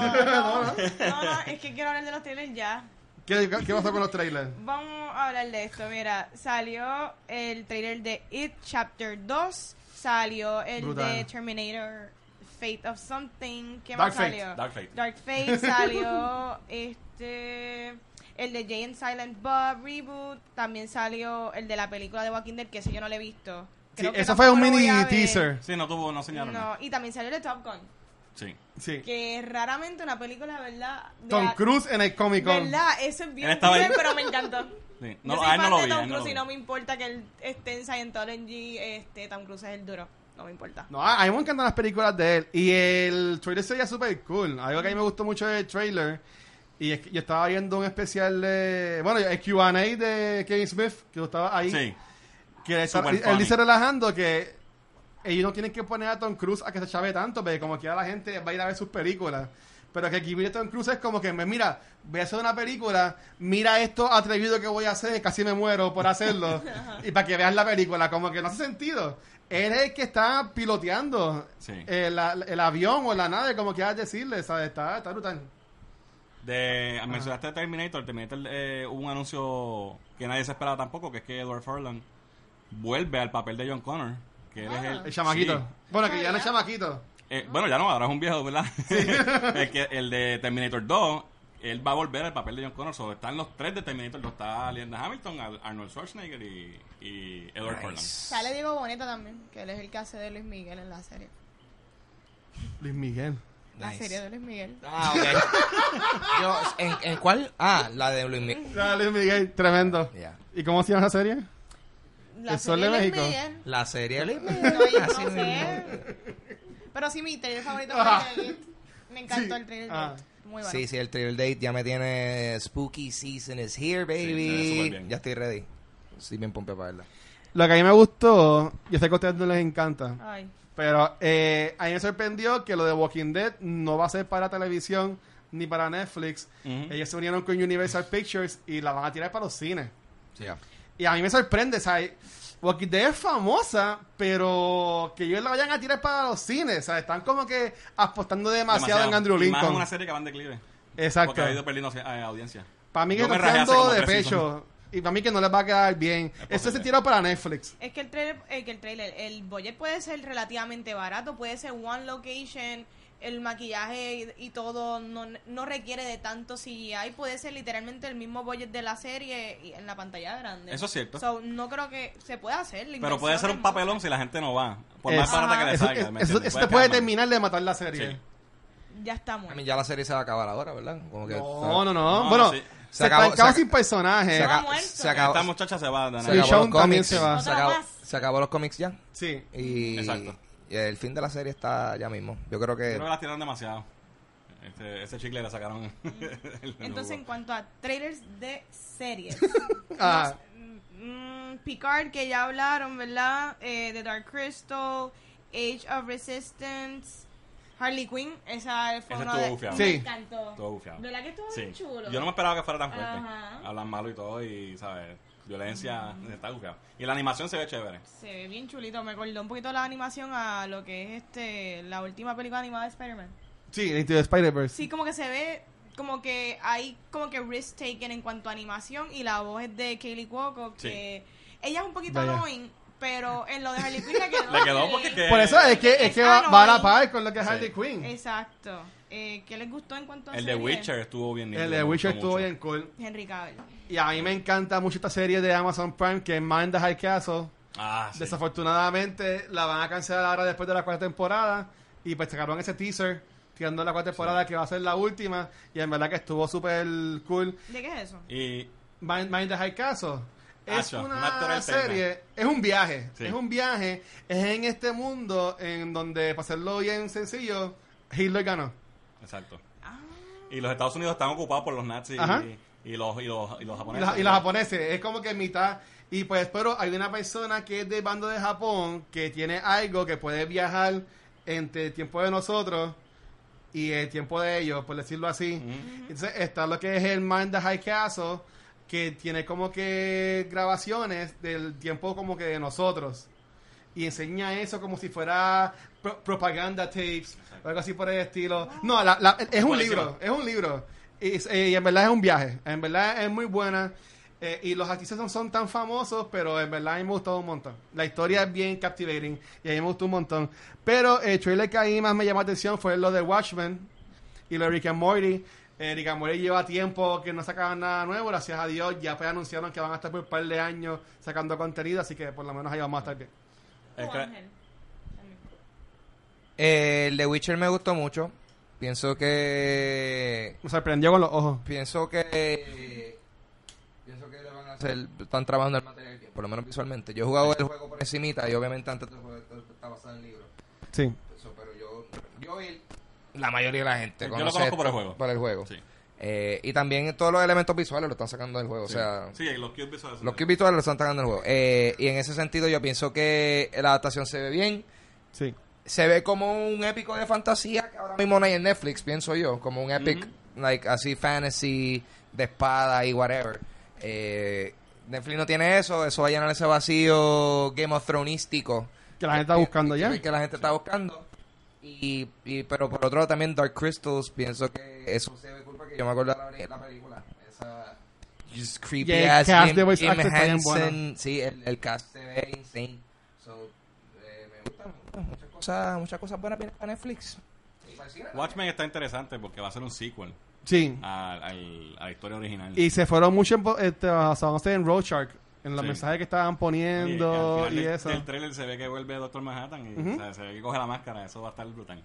Speaker 4: hablando. [laughs] [laughs]
Speaker 3: No, no, es que quiero hablar de los trailers ya.
Speaker 2: ¿Qué, ¿Qué pasó con los trailers?
Speaker 3: Vamos a hablar de esto. Mira, salió el trailer de It Chapter 2. Salió el
Speaker 2: Brutal.
Speaker 3: de Terminator Fate of Something. ¿Qué
Speaker 2: Dark
Speaker 3: más
Speaker 2: Fate,
Speaker 3: salió?
Speaker 4: Dark Fate.
Speaker 3: Dark Fate salió. [laughs] este. El de Jay and Silent Bob Reboot. También salió el de la película de Walking Dead, que ese yo no lo he visto.
Speaker 2: Sí, eso fue un mini
Speaker 3: a
Speaker 2: teaser.
Speaker 4: Sí, no tuvo, no señalaron.
Speaker 3: No, y también salió el de Top Gun.
Speaker 4: Sí.
Speaker 2: Sí.
Speaker 3: Que es raramente una película, ¿verdad? De
Speaker 2: Tom
Speaker 3: a-
Speaker 2: Cruise en el Comic Con.
Speaker 3: ¿Verdad? Eso es bien
Speaker 4: Él
Speaker 3: bien, pero me encantó. [laughs]
Speaker 4: Sí.
Speaker 3: No,
Speaker 4: No,
Speaker 3: yo
Speaker 4: a
Speaker 3: soy
Speaker 4: él no
Speaker 3: fan
Speaker 4: lo
Speaker 3: de
Speaker 4: vi. a
Speaker 3: Tom
Speaker 4: él no
Speaker 3: Cruise y no me importa que él esté en Scientology, este, Tom Cruise es el duro. No me importa.
Speaker 2: No, a mí me encantan las películas de él. Y el trailer sería súper cool. Algo que a mí me gustó mucho del trailer. Y es que yo estaba viendo un especial de. Bueno, el QA de Kevin Smith, que yo estaba ahí.
Speaker 4: Sí.
Speaker 2: Que está- él dice relajando que ellos no tienen que poner a Tom Cruise a que se chave tanto, porque como quiera la gente va a ir a ver sus películas. Pero que aquí Tom Cruise es como que, mira, voy a hacer una película, mira esto atrevido que voy a hacer, casi me muero por hacerlo. [laughs] y para que veas la película, como que no hace sentido. Él es el que está piloteando
Speaker 4: Sí.
Speaker 2: el, la- el avión o la nave, como quieras decirle, ¿sabes? Está, está brutal.
Speaker 4: De, mencionaste Terminator. Terminator eh, hubo un anuncio que nadie se esperaba tampoco, que es que Edward Furlong vuelve al papel de John Connor. Que él es el,
Speaker 2: El chamaquito.
Speaker 4: Sí.
Speaker 2: Bueno, que
Speaker 3: Ah,
Speaker 2: ya no es
Speaker 3: ya.
Speaker 2: chamaquito.
Speaker 4: Eh, bueno, ya no, ahora es un viejo, ¿verdad? [laughs] el, que, el de Terminator 2, él va a volver al papel de John Connor. So, están los tres de Terminator 2. Está Linda Hamilton, Ar- Arnold Schwarzenegger y, y Edward Furlong.
Speaker 3: Sale Diego Boneta también, que él es el que hace de Luis Miguel en la serie.
Speaker 2: Luis Miguel.
Speaker 3: La
Speaker 1: Nice.
Speaker 3: serie de Luis Miguel.
Speaker 1: Ah, ok. Yo, ¿en, ¿En cuál? Ah, la de Luis Miguel.
Speaker 2: Ah, Luis Miguel, tremendo. ¿Y cómo se llama esa serie?
Speaker 3: La
Speaker 2: El Sol
Speaker 3: serie
Speaker 2: de
Speaker 3: Luis
Speaker 2: México.
Speaker 3: Miguel.
Speaker 1: La serie de Luis
Speaker 3: No,
Speaker 1: Miguel.
Speaker 3: yo no [laughs] sé. Pero sí, mi trailer favorito
Speaker 2: Ah.
Speaker 3: fue el de. Me encantó
Speaker 2: Sí.
Speaker 3: el trailer
Speaker 2: Ah.
Speaker 3: Muy bueno.
Speaker 1: Sí, sí, el trailer date ya me tiene Spooky Season is here, baby. ya estoy ready. Estoy bien pompe para verla.
Speaker 2: Lo que a mí me gustó, yo sé que a ustedes no les encanta,
Speaker 3: Ay.
Speaker 2: pero eh, a mí me sorprendió que lo de Walking Dead no va a ser para televisión ni para Netflix. Ellos se unieron con Universal Pictures y la van a tirar para los cines.
Speaker 1: Sí, ya.
Speaker 2: Y a mí me sorprende, ¿sabes? Walking Dead es famosa, pero que ellos la vayan a tirar para los cines, ¿sabes? Están como que apostando demasiado, en Andrew
Speaker 4: Y más en
Speaker 2: Lincoln.
Speaker 4: una serie que va en declive.
Speaker 2: Exacto.
Speaker 4: Porque ha ido perdiendo eh, audiencia.
Speaker 2: Para mí que está quedando de pecho. Y para mí que no les va a quedar bien. Esto se tiró para Netflix.
Speaker 3: Es que el trailer, eh, que el trailer, el budget puede ser relativamente barato, puede ser one location, el maquillaje y, y todo no, no requiere de tanto CGI, puede ser literalmente el mismo budget de la serie y en la pantalla grande.
Speaker 4: Eso es cierto.
Speaker 3: So, no creo que se pueda hacer.
Speaker 4: Pero puede ser
Speaker 3: es
Speaker 4: un papelón si la gente no va. Por
Speaker 2: Es-
Speaker 4: más barata que le
Speaker 2: Eso,
Speaker 4: salga.
Speaker 2: eso-
Speaker 4: ¿me
Speaker 2: eso- eso te puede
Speaker 4: mal.
Speaker 2: terminar de matar la serie.
Speaker 4: Sí.
Speaker 3: Ya está
Speaker 1: A mí
Speaker 3: muerto.
Speaker 1: ya la serie se va a acabar ahora, ¿verdad? Como que
Speaker 2: No, no, no.
Speaker 4: No,
Speaker 2: bueno,
Speaker 4: sí.
Speaker 2: Se,
Speaker 1: acabó- se ac-
Speaker 2: sin personajes.
Speaker 1: se,
Speaker 3: acabó-
Speaker 1: se acabó,
Speaker 4: Esta muchacha se va
Speaker 1: se acabó los
Speaker 2: también
Speaker 1: cómics.
Speaker 2: se va.
Speaker 1: Se acabó, acabó los cómics ya.
Speaker 2: Sí.
Speaker 1: Y,
Speaker 4: Exacto.
Speaker 1: Y el fin de la serie está ya mismo. Yo creo que.
Speaker 4: Creo que las tiraron demasiado. Este, ese chicle le sacaron. [laughs] el
Speaker 3: Entonces, en cuanto a trailers de series, [laughs]
Speaker 2: Ah,
Speaker 3: mm, Picard, que ya hablaron, ¿verdad? Eh, The Dark Crystal, Age of Resistance, Harley Quinn, esa fue
Speaker 4: Ese
Speaker 3: uno
Speaker 4: estuvo
Speaker 3: de...
Speaker 4: bufiado.
Speaker 3: Me
Speaker 2: Sí.
Speaker 3: encantó.
Speaker 4: Estuvo bufiado.
Speaker 3: ¿Verdad que estuvo
Speaker 4: Sí.
Speaker 3: bien chulo?
Speaker 4: Yo no me esperaba que fuera tan fuerte.
Speaker 3: Ajá.
Speaker 4: Hablan malo y todo y, ¿sabes? Violencia, está bufiado. Y la animación se ve chévere.
Speaker 3: Se ve bien chulito, me acordó un poquito la animación a lo que es este la última película animada de Spider-Man.
Speaker 2: sí, Into the Spider-Verse.
Speaker 3: Sí, como que se ve como que hay como que risk taken en cuanto a animación y la voz es de Kaylee Cuoco que ella es un poquito
Speaker 2: Vaya.
Speaker 3: annoying, pero en lo de Harley Quinn le quedó. [laughs]
Speaker 4: Le quedó
Speaker 3: bien.
Speaker 4: porque que-
Speaker 2: Por eso es que, es
Speaker 3: Es
Speaker 2: que va, va a la par con lo que es
Speaker 4: Sí.
Speaker 2: Harley Quinn.
Speaker 3: Exacto. Eh, ¿Qué les gustó en cuanto a
Speaker 4: El de
Speaker 3: serie?
Speaker 4: Witcher estuvo bien
Speaker 2: El de Witcher estuvo
Speaker 4: mucho.
Speaker 2: bien cool.
Speaker 3: Henry Cavill.
Speaker 2: Y a mí me encanta mucho esta serie de Amazon Prime que es Mind the High Castle.
Speaker 4: Ah, sí.
Speaker 2: Desafortunadamente la van a cancelar ahora después de la cuarta temporada. Y pues sacaron ese teaser tirando la cuarta temporada que va a ser la última. Y en verdad que estuvo súper cool.
Speaker 3: ¿De qué es eso?
Speaker 4: Y
Speaker 2: Mind, Mind the High Castle. Es
Speaker 4: Acho, un
Speaker 2: una
Speaker 4: alterno.
Speaker 2: serie, es un viaje,
Speaker 4: Sí.
Speaker 2: es un viaje, es en este mundo en donde, para hacerlo bien sencillo, Hitler ganó.
Speaker 4: Exacto.
Speaker 3: Ah,
Speaker 4: Y los Estados Unidos están ocupados por los nazis y, y los, y, los, y los
Speaker 2: Y,
Speaker 4: japoneses.
Speaker 2: los- y los japoneses, es como que mitad. Y pues, pero hay una persona que es del bando de Japón que tiene algo que puede viajar entre el tiempo de nosotros y el tiempo de ellos, por decirlo así. Entonces está lo que es el Mind the High Castle, que tiene como que grabaciones del tiempo como que de nosotros. Y enseña eso como si fuera pro- propaganda tapes o algo así por el estilo. No, la- la- es un libro, es un libro. Y, eh, y en verdad es un viaje. En verdad es muy buena. Eh, y los artistas no son tan famosos, pero en verdad a mí me gustó un montón. La historia es bien captivating y a mí me gustó un montón. Pero el trailer que ahí más me llamó la atención fue lo de Watchmen y lo de Rick and Morty. Eh, Rick and Morty lleva tiempo que no sacaban nada nuevo, gracias a Dios. Ya pues anunciaron que van a estar por un par de años sacando contenido, así que por lo menos ahí vamos a estar bien.
Speaker 4: El
Speaker 3: tú,
Speaker 4: que-
Speaker 3: Ángel. También.
Speaker 1: Eh, el de Witcher me gustó mucho. Pienso que.
Speaker 2: Me sorprendió con los ojos.
Speaker 1: Pienso que. Pienso que le van a hacer. Están trabajando el material bien, por lo menos visualmente. Yo he jugado el juego por encimita y obviamente antes del juego está basado en el libro.
Speaker 2: Sí.
Speaker 1: Eso, pero yo. Yo y la mayoría de la gente.
Speaker 4: Yo lo conozco por el juego.
Speaker 1: Por el juego.
Speaker 4: Sí.
Speaker 1: Eh, y también todos los elementos visuales lo están sacando del juego. O sea,
Speaker 4: sí, los cubes visuales.
Speaker 1: los kits visuales lo están sacando del juego. Eh, y en ese sentido, yo pienso que la adaptación se ve bien.
Speaker 2: Sí.
Speaker 1: Se ve como un épico de fantasía que ahora mismo no hay en Netflix, pienso yo. Como un epic, like, así fantasy, de espada y whatever. Eh, Netflix no tiene eso. Eso va a llenar ese vacío Game of Thronesístico.
Speaker 2: Que la gente está buscando ya.
Speaker 1: Que la gente está buscando. Y, y, pero por otro lado también Dark Crystals, pienso que eso se ve cool porque yo me acuerdo de la, la película. Esa just creepy
Speaker 2: Y el
Speaker 1: ass
Speaker 2: cast
Speaker 1: Jim, Jim. Henson. Sí, el, el cast se ve insane. So, eh, me gusta, me gusta. Muchas cosas, muchas cosas buenas vienen para Netflix. Y el.
Speaker 4: Watchmen está interesante porque va a ser un sequel
Speaker 2: Sí.
Speaker 4: a, la historia original.
Speaker 2: Y se fueron mucho en, este, basándose en Road Shark, en los
Speaker 4: Sí.
Speaker 2: mensajes que estaban
Speaker 4: Y
Speaker 2: poniendo
Speaker 4: al
Speaker 2: y,
Speaker 4: final del-
Speaker 2: eso.
Speaker 4: del trailer se ve que vuelve Doctor Manhattan y
Speaker 2: Ujú.
Speaker 4: o sea, se ve que coge la máscara. Eso va a estar brutal.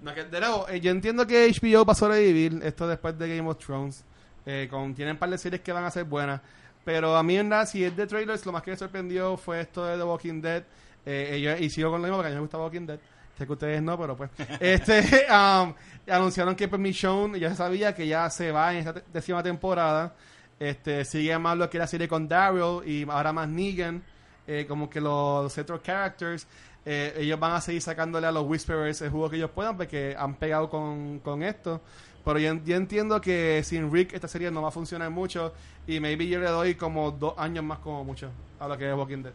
Speaker 2: No, que, de nuevo, eh, yo entiendo que HBO va a sobrevivir esto después de Game of Thrones. Eh, con, tienen un par de series que van a ser buenas. Pero a mí, en verdad, si es de trailers, lo más que me sorprendió fue esto de The Walking Dead. Eh, eh, y sigo con lo mismo porque a mí me gusta Walking Dead. Sé que ustedes no, pero pues. [laughs] este [laughs] um, Anunciaron que pues, Michonne ya se sabía que ya se va en esta décima temporada. Este, sigue más lo que era serie con Daryl y ahora más Negan. eh, como que los central characters. eh, ellos van a seguir sacándole a los Whisperers el jugo que ellos puedan porque han pegado con, con esto. Pero yo, yo entiendo que sin Rick esta serie no va a funcionar mucho. Y maybe yo le doy como dos años más como mucho a lo que es Walking Dead.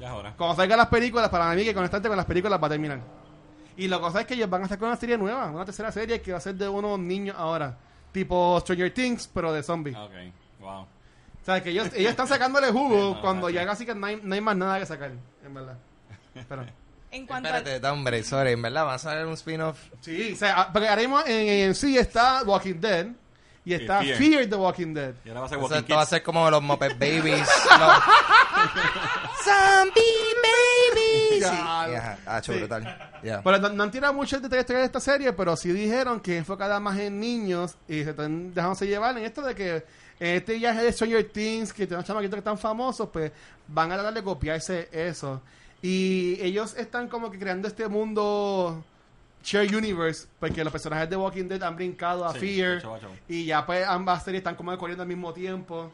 Speaker 4: Ya es hora.
Speaker 2: Cuando salgan las películas, para mí que constante con las películas va a terminar. Y la cosa es que ellos van a sacar una serie nueva, una tercera serie que va a ser de unos niños ahora. Tipo Stranger Things, pero de zombies.
Speaker 4: Ok, wow.
Speaker 2: O sea, que ellos, ellos están sacándole jugo [laughs]
Speaker 4: No,
Speaker 2: cuando ya casi que no hay, no hay más nada que sacar, en verdad. Pero, [laughs]
Speaker 3: En cuanto.
Speaker 1: Espérate, da, hombre, sorry, en verdad, va a salir un spin-off.
Speaker 2: sí, o sea, ah, porque ahora mismo en, en sí está Walking Dead y está
Speaker 4: Fear.
Speaker 2: Fear the Walking Dead.
Speaker 4: Y ahora va a ser
Speaker 1: O sea,
Speaker 4: Walking
Speaker 1: esto va a ser como los Muppet Babies. [laughs] los- Zombie [laughs]
Speaker 2: Ya.
Speaker 1: Ajá, ah,
Speaker 2: Sí.
Speaker 1: brutal. Yeah.
Speaker 2: Pero no, no han tirado mucho el detalle de esta serie, pero sí dijeron que es enfocada más en niños y se están dejándose llevar en esto de que en este viaje de Stranger Things, que tienen chamaquitos que están famosos, pues van a tratar de copiarse eso. Y ellos están como que creando este mundo Share Universe, porque los personajes de Walking Dead han brincado a
Speaker 4: Sí,
Speaker 2: Fear y ya pues ambas series están como corriendo al mismo tiempo.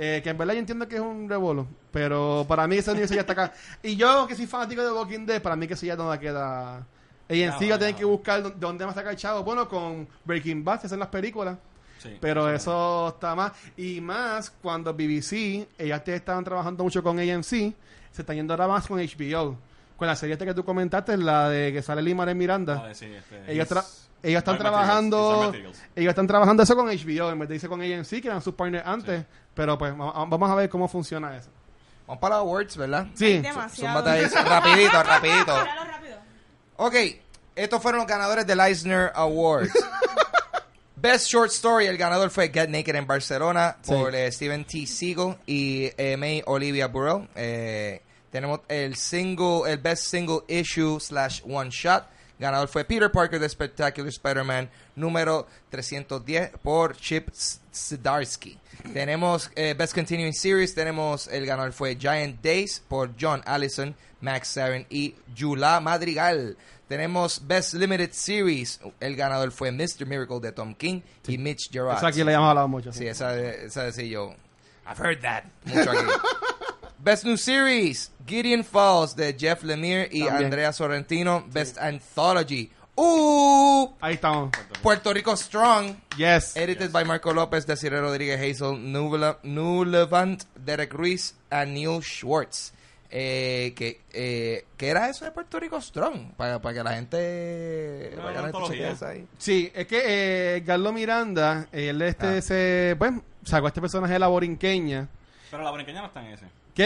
Speaker 2: Eh, que en verdad yo entiendo que es un revuelo, pero para mí ese universo ya está acá. Y yo, que soy fanático de Walking Dead, para mí que eso ya no queda. Y en sí va a tener
Speaker 4: no.
Speaker 2: que buscar dó- dónde a sacar el chavo. Bueno, con Breaking Bad, que hacen las películas.
Speaker 4: Sí.
Speaker 2: Pero eso está más. Y más cuando BBC, ellas te estaban trabajando mucho con AMC, se están yendo ahora más con HBO. Con la serie esta que tú comentaste, la de que sale Lima de Miranda.
Speaker 4: Ah, sí, este,
Speaker 2: ellos están trabajando ellos están trabajando eso con HBO en vez de irse con AMC que eran sus partners antes pero pues va- vamos a ver cómo funciona eso
Speaker 1: Vamos para los awards, ¿verdad?
Speaker 2: sí
Speaker 3: Demasiado.
Speaker 1: Zúmbate ahí, rapidito, rapidito. [laughs] Ok, estos fueron los ganadores del Eisner Awards. [laughs] Best Short Story, el ganador fue Get Naked en Barcelona
Speaker 2: Sí.
Speaker 1: por eh, Steven T. Siegel y eh, May Olivia Burrell. Eh, tenemos el single, el Best Single Issue slash One Shot. Ganador fue Peter Parker de Spectacular Spider-Man número 310 por Chip Zdarsky. Tenemos eh, Best Continuing Series, tenemos el ganador fue Giant Days por John Allison, Max Saren y Yula Madrigal. Tenemos Best Limited Series, el ganador fue Mr. Miracle de Tom King y Mitch Gerard.
Speaker 2: eso aquí le hemos hablado mucho
Speaker 1: Sí, esa, esa de sí yo. I've heard that. Mucho aquí. [laughs] Best New Series, Gideon Falls de Jeff Lemire y
Speaker 2: También.
Speaker 1: Andrea Sorrentino. Best Anthology. Uh,
Speaker 2: ahí estamos
Speaker 1: Puerto Rico Strong.
Speaker 2: yes
Speaker 1: Edited by Marco López, Desiree Rodríguez Hazel, Nulevant, Derek Ruiz y Neil Schwartz. Eh, que, eh, ¿Qué era eso de Puerto Rico Strong? Para, para que la gente.
Speaker 4: Una
Speaker 1: para que la gente
Speaker 4: antología.
Speaker 1: chequee eso ahí.
Speaker 2: sí es que eh, Carlos Miranda él este
Speaker 1: Ah.
Speaker 2: se pues sacó a este personaje de la borinqueña
Speaker 4: Pero la brinqueña no está en ese.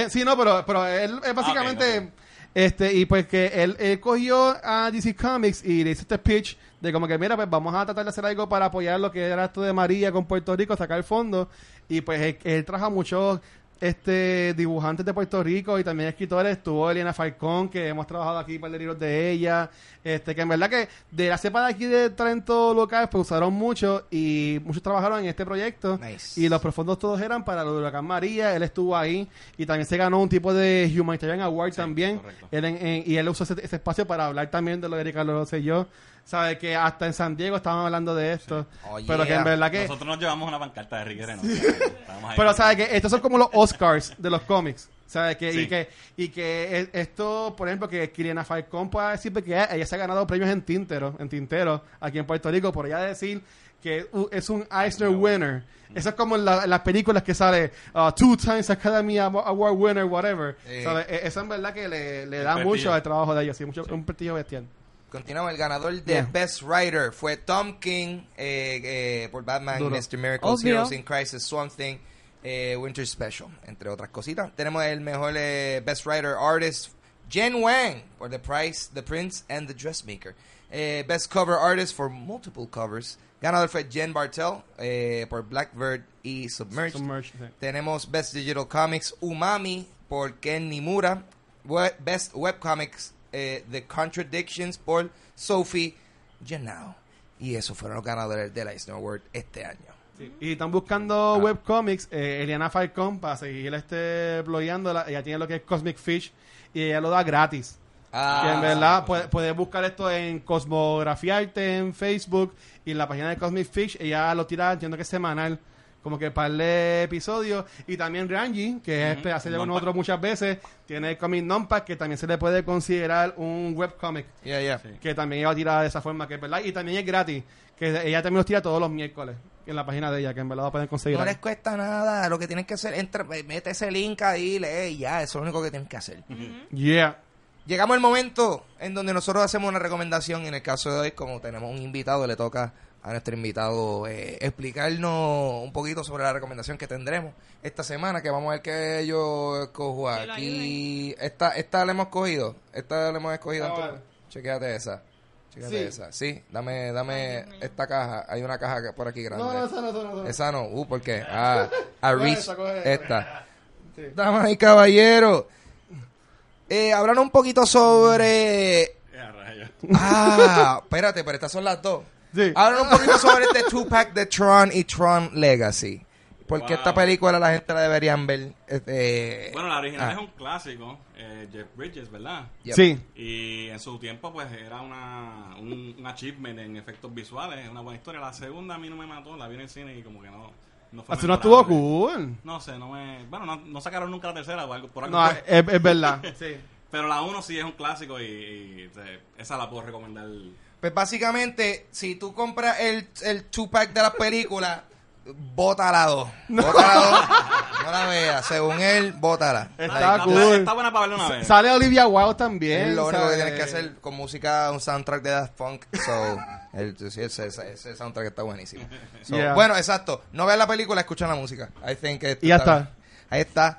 Speaker 2: Sí no pero pero él es básicamente este y pues que él, él cogió a DC Comics y le hizo este pitch de como que mira pues vamos a tratar de hacer algo para apoyar lo que era esto de María con Puerto Rico sacar el fondo y pues él, él trajo a muchos este dibujantes de Puerto Rico y también escritores estuvo Eliana Falcón que hemos trabajado aquí para libros de ella este que en verdad que de la cepa de aquí de talento local pues usaron mucho y muchos trabajaron en este proyecto
Speaker 1: Nice.
Speaker 2: y los profundos todos eran para lo de Huracán María él estuvo ahí y también se ganó un tipo de Humanitarian Award también. Él en- en- y él usó ese, ese espacio para hablar también de lo que Ricardo lo sé yo sabe que hasta en San Diego estaban hablando de esto
Speaker 1: Oh,
Speaker 2: pero que en verdad que
Speaker 4: Nosotros nos llevamos una pancarta de Riquere, ¿no? [laughs]
Speaker 2: Pero sabe que estos son como los Oscars de los cómics. ¿Sabe que, y que y que e- esto, por ejemplo, que Kiriana Falcón pueda decir que ella se ha ganado premios en tintero, en tintero aquí en Puerto Rico, por ella decir que uh, es un Eisner winner. Eso es como en, la- en las películas que sale uh, two times Academy Awa- Award winner, whatever.
Speaker 1: Sí.
Speaker 2: ¿Sabe? E- Eso en verdad que le, le da mucho al trabajo de ellos, sí, mucho, un prestigio bestial.
Speaker 1: Continuamos, el ganador de
Speaker 2: Yeah.
Speaker 1: Best Writer fue Tom King eh, eh, por Batman,
Speaker 2: Duro.
Speaker 1: Mr. Miracle,
Speaker 3: Obvio.
Speaker 1: Heroes in Crisis, Swamp Thing, eh, Winter Special, entre otras cositas. Tenemos el mejor Best Writer Artist, Jen Wang, por The Price, The Prince and The Dressmaker. Best Cover Artist for multiple covers. Ganador fue Jen Bartel por Blackbird y Submerged.
Speaker 2: Submerged, sí.
Speaker 1: Tenemos Best Digital Comics Umami por Ken Nimura. Best Webcomics eh, The Contradictions por Sophie Janao. Y esos fueron los ganadores del Eisner Award este año.
Speaker 2: Sí. Y están buscando webcomics, eh, Eliana Falcón, para seguir este blogueándola. Ella tiene lo que es Cosmic Fish y ella lo da gratis.
Speaker 1: Ah,
Speaker 2: que en verdad puedes puedes buscar esto en Cosmografía Arte en Facebook y en la página de Cosmic Fish. Ella lo tira, entiendo que es semanal, como que par de episodios. Y también Ranji, que es,
Speaker 4: Ujú,
Speaker 2: hace de
Speaker 4: Nonpack.
Speaker 2: nosotros muchas veces, tiene el Comic Nonpack, que también se le puede considerar un webcomic.
Speaker 1: Yeah, yeah.
Speaker 4: Sí.
Speaker 2: Que también ella tira de esa forma, que es verdad. Y también es gratis, que ella también los tira todos los miércoles en la página de ella, que en verdad lo pueden conseguir.
Speaker 1: No
Speaker 2: ahí.
Speaker 1: les cuesta nada. Lo que tienen que hacer, entra, mete ese link ahí, lee y ya. Eso es lo único que tienen que hacer.
Speaker 2: Yeah.
Speaker 1: Llegamos al momento en donde nosotros hacemos una recomendación. En el caso de hoy, como tenemos un invitado, le toca a nuestro invitado eh, explicarnos un poquito sobre la recomendación que tendremos esta semana. Que vamos a ver que yo
Speaker 3: lo
Speaker 1: aquí. Esta, esta la hemos cogido. Esta la hemos escogido.
Speaker 2: Ah, vale.
Speaker 1: Chequéate esa. Chequéate
Speaker 2: Sí.
Speaker 1: esa. Sí, dame, dame
Speaker 3: Ay,
Speaker 1: esta caja. Hay una caja que- por aquí grande.
Speaker 2: No, no, esa no, esa no, esa no.
Speaker 1: Uh, ¿por qué? [laughs] Ah, a
Speaker 2: esa.
Speaker 1: Esta.
Speaker 2: Sí.
Speaker 1: Damas y caballeros. Eh, háblanos un poquito sobre... [laughs] Ah, espérate, pero estas son las dos.
Speaker 2: Sí.
Speaker 1: Háblanos un poquito sobre este two-pack de Tron y Tron Legacy. Porque
Speaker 4: Wow.
Speaker 1: esta película la gente la deberían ver. este,
Speaker 4: Bueno, la original
Speaker 1: ah,
Speaker 4: es un clásico, eh, Jeff Bridges, ¿verdad?
Speaker 1: yep.
Speaker 2: Sí.
Speaker 4: Y en su tiempo, pues era una, un, un achievement en efectos visuales, una buena historia. La segunda a mí no me mató, la vi en el cine y como que no, no fue.
Speaker 2: Así no estuvo cool.
Speaker 4: No sé, no me. Bueno, no, no sacaron nunca la tercera o algo, por algo
Speaker 2: No, es, es verdad. [laughs] Sí.
Speaker 4: Pero la uno sí es un clásico y, esa la puedo recomendar.
Speaker 1: Pues básicamente, si tú compras el, el two-pack de las películas, bota la dos. Bota la dos. No la veas. Según él, bótala.
Speaker 2: Está
Speaker 4: Está,
Speaker 2: cool.
Speaker 4: está buena para verla una vez.
Speaker 2: Sale Olivia Wilde también.
Speaker 1: Es lo único que tienes que hacer con música, un soundtrack de Daft Punk. So, el, ese, ese, ese soundtrack está buenísimo. So,
Speaker 2: Yeah.
Speaker 1: Bueno, exacto. No veas la película, escucha la música. I think
Speaker 2: Y ya está.
Speaker 1: Ahí está.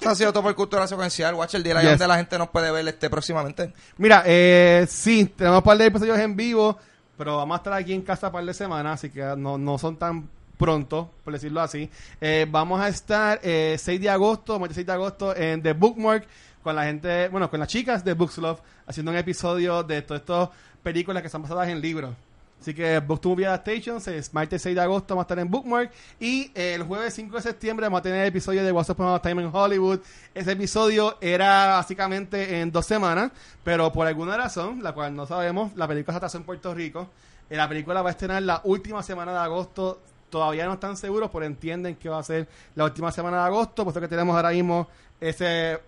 Speaker 1: Eso ha sido todo por cultura secuencial. Watch el día
Speaker 2: Yes.
Speaker 1: donde la gente nos puede ver este próximamente.
Speaker 2: Mira, eh, sí, tenemos un par de episodios en vivo, pero vamos a estar aquí en casa un par de semanas, así que no, no son tan pronto, por decirlo así. Eh, vamos a estar eh, 6 de agosto, martes 6 de agosto, en The Bookmark, con la gente, bueno, con las chicas de Books Love, haciendo un episodio de todas estas películas que están basadas en libros. Así que Book to Movie Adaptations es martes 6 de agosto, vamos a estar en Bookmark. Y eh, el jueves 5 de septiembre vamos a tener el episodio de What's Up Time in Hollywood. Ese episodio era básicamente en dos semanas, pero por alguna razón, la cual no sabemos, la película se atrasó en Puerto Rico. Eh, la película va a estrenar la última semana de agosto. Todavía no están seguros, pero entienden que va a ser la última semana de agosto, puesto que tenemos ahora mismo ese,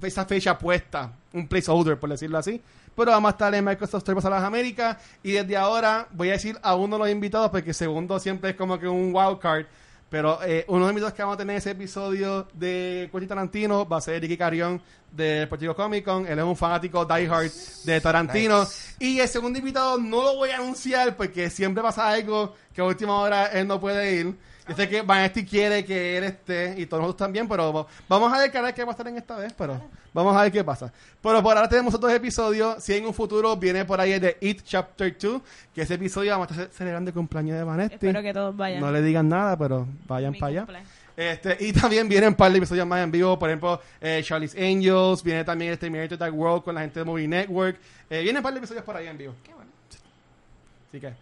Speaker 2: esa fecha puesta, un placeholder, por decirlo así. Pero vamos a estar en Microsoft Store para las Américas. Y desde ahora voy a decir a uno de los invitados, porque segundo siempre es como que un wild card. Pero eh, uno de los invitados que vamos a tener en ese episodio de Quentin Tarantino va a ser Ricky Carión de Puerto Rico Comic Con. Él es un fanático diehard de Tarantino.
Speaker 1: Nice.
Speaker 2: Y el segundo invitado no lo voy a anunciar porque siempre pasa algo que a última hora él no puede ir. Yo sé que Vanesti quiere que él esté y todos nosotros también, pero vamos a ver qué va a estar en esta vez, pero vamos a ver qué pasa. Pero por ahora tenemos otros episodios. Si en un futuro viene por ahí el de It Chapter 2, que ese episodio vamos a estar celebrando el cumpleaños de Vanesti.
Speaker 3: Espero que todos vayan.
Speaker 2: No le digan nada, pero vayan
Speaker 3: Mi
Speaker 2: para allá.
Speaker 3: cumple.
Speaker 2: Este, y también vienen un par de episodios más en vivo, por ejemplo, eh, Charlie's Angels, viene también el Terminator Dark World con la gente de Movie Network. Eh, vienen un par de episodios por ahí en vivo.
Speaker 3: Qué bueno.
Speaker 2: Así que.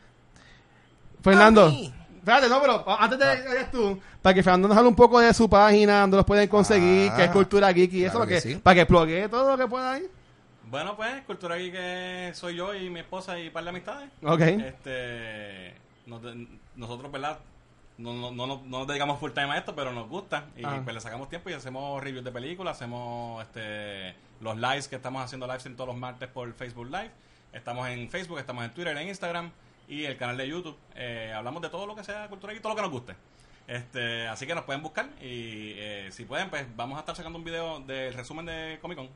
Speaker 2: Fernando. Espérate, no, pero antes de que vayas tú, para que Fernando nos hable un poco de su página, donde los pueden conseguir,
Speaker 1: Ah,
Speaker 2: que es Cultura Geek y eso,
Speaker 1: claro
Speaker 2: que,
Speaker 1: que sí.
Speaker 2: para que plugue todo lo que pueda ahí.
Speaker 4: Bueno, pues, Cultura que soy yo y mi esposa y un par de amistades.
Speaker 2: Ok.
Speaker 4: Este, nos nosotros, ¿verdad? No, no, no, no nos dedicamos full time a esto, pero nos gusta. Y
Speaker 2: Ah.
Speaker 4: pues le sacamos tiempo y hacemos reviews de películas, hacemos este los lives que estamos haciendo live stream todos los martes por Facebook Live. Estamos en Facebook, estamos en Twitter, en Instagram y el canal de YouTube. Eh, hablamos de todo lo que sea cultura y todo lo que nos guste. Este, así que nos pueden buscar y eh, si pueden, pues vamos a estar sacando un video del resumen de Comic Con.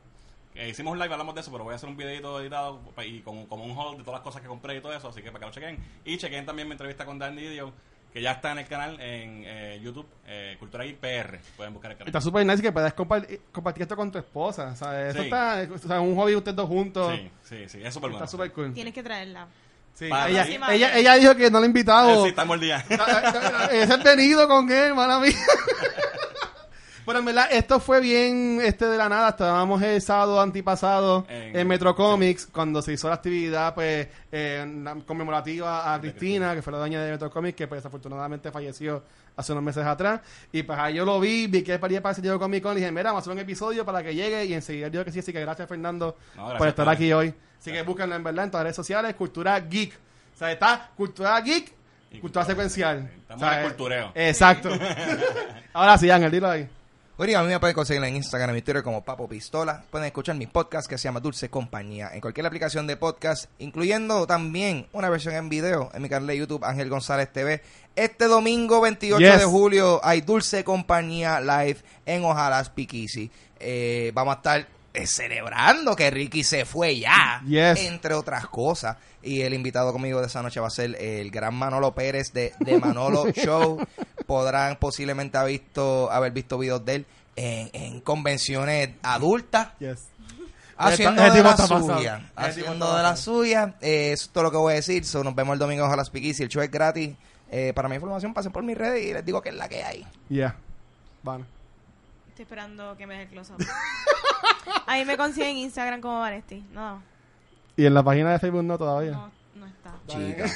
Speaker 4: Eh, hicimos un live, hablamos de eso, pero voy a hacer un videito editado y con, como un haul de todas las cosas que compré y todo eso, así que para que lo chequen. Y chequen también mi entrevista con Dan Didio, que ya está en el canal en eh, YouTube, eh, Cultura Geek PR. Pueden buscar el canal.
Speaker 2: Está súper nice que puedas compartir, compartir esto con tu esposa. O sea, eso
Speaker 4: Sí.
Speaker 2: está, o sea, un hobby ustedes dos juntos.
Speaker 4: Sí, sí, sí, es súper bueno.
Speaker 2: Está súper cool.
Speaker 3: Tienes que traerla.
Speaker 2: Sí, ella,
Speaker 3: la
Speaker 2: ella, ella dijo que no la ha invitado.
Speaker 4: Eh, sí, estamos el día.
Speaker 2: Ese es venido con él, mala mía. [laughs] Bueno, en verdad, esto fue bien este de la nada. Estábamos el sábado antipasado en,
Speaker 4: En-
Speaker 2: Metro Comics cuando se hizo la actividad pues eh, conmemorativa a Cristina, que fue la dueña de Metro Comics, que pues desafortunadamente falleció hace unos meses atrás. Y pues ahí yo lo vi, vi que paría para Diego Comic Con y dije, mira, vamos a hacer un episodio para que llegue y enseguida dijo que sí, así que gracias Fernando
Speaker 4: No, gracias
Speaker 2: por estar aquí hoy. Así que búsquenlo en verdad en todas las redes sociales, Cultura Geek. O sea, está Cultura Geek,
Speaker 4: Y
Speaker 2: Cultura Secuencial.
Speaker 4: Estamos
Speaker 2: O sea,
Speaker 4: en el cultureo.
Speaker 2: Exacto. [laughs] Ahora sí, Ángel, dilo ahí.
Speaker 1: Bueno, a mí me pueden conseguir en Instagram y Twitter como Papo Pistola. Pueden escuchar mi podcast que se llama Dulce Compañía en cualquier aplicación de podcast, incluyendo también una versión en video en mi canal de YouTube Ángel González TV. Este domingo 28
Speaker 2: Yes.
Speaker 1: de julio hay Dulce Compañía Live en Ojalá Speakeasy. Eh, vamos a estar eh, celebrando que Ricky se fue ya,
Speaker 2: Yes.
Speaker 1: entre otras cosas. Y el invitado conmigo de esa noche va a ser el gran Manolo Pérez de, de Manolo [laughs] Show. Podrán posiblemente haber visto, haber visto videos de él en, en convenciones adultas.
Speaker 2: Yes.
Speaker 1: Haciendo de la suya. Haciendo de la suya. Eh, eso es todo lo que voy a decir. So, nos vemos el domingo ojalá Speakeasy. El show es gratis. Eh, para mi información pasen por mis redes y les digo que es la que hay.
Speaker 2: Yeah. Bueno.
Speaker 3: Estoy esperando que me dé el close up. [laughs] Ahí me consiguen en Instagram como Vanesti. No,
Speaker 2: Y en la página de Facebook no todavía.
Speaker 3: no, no está.
Speaker 1: Chica.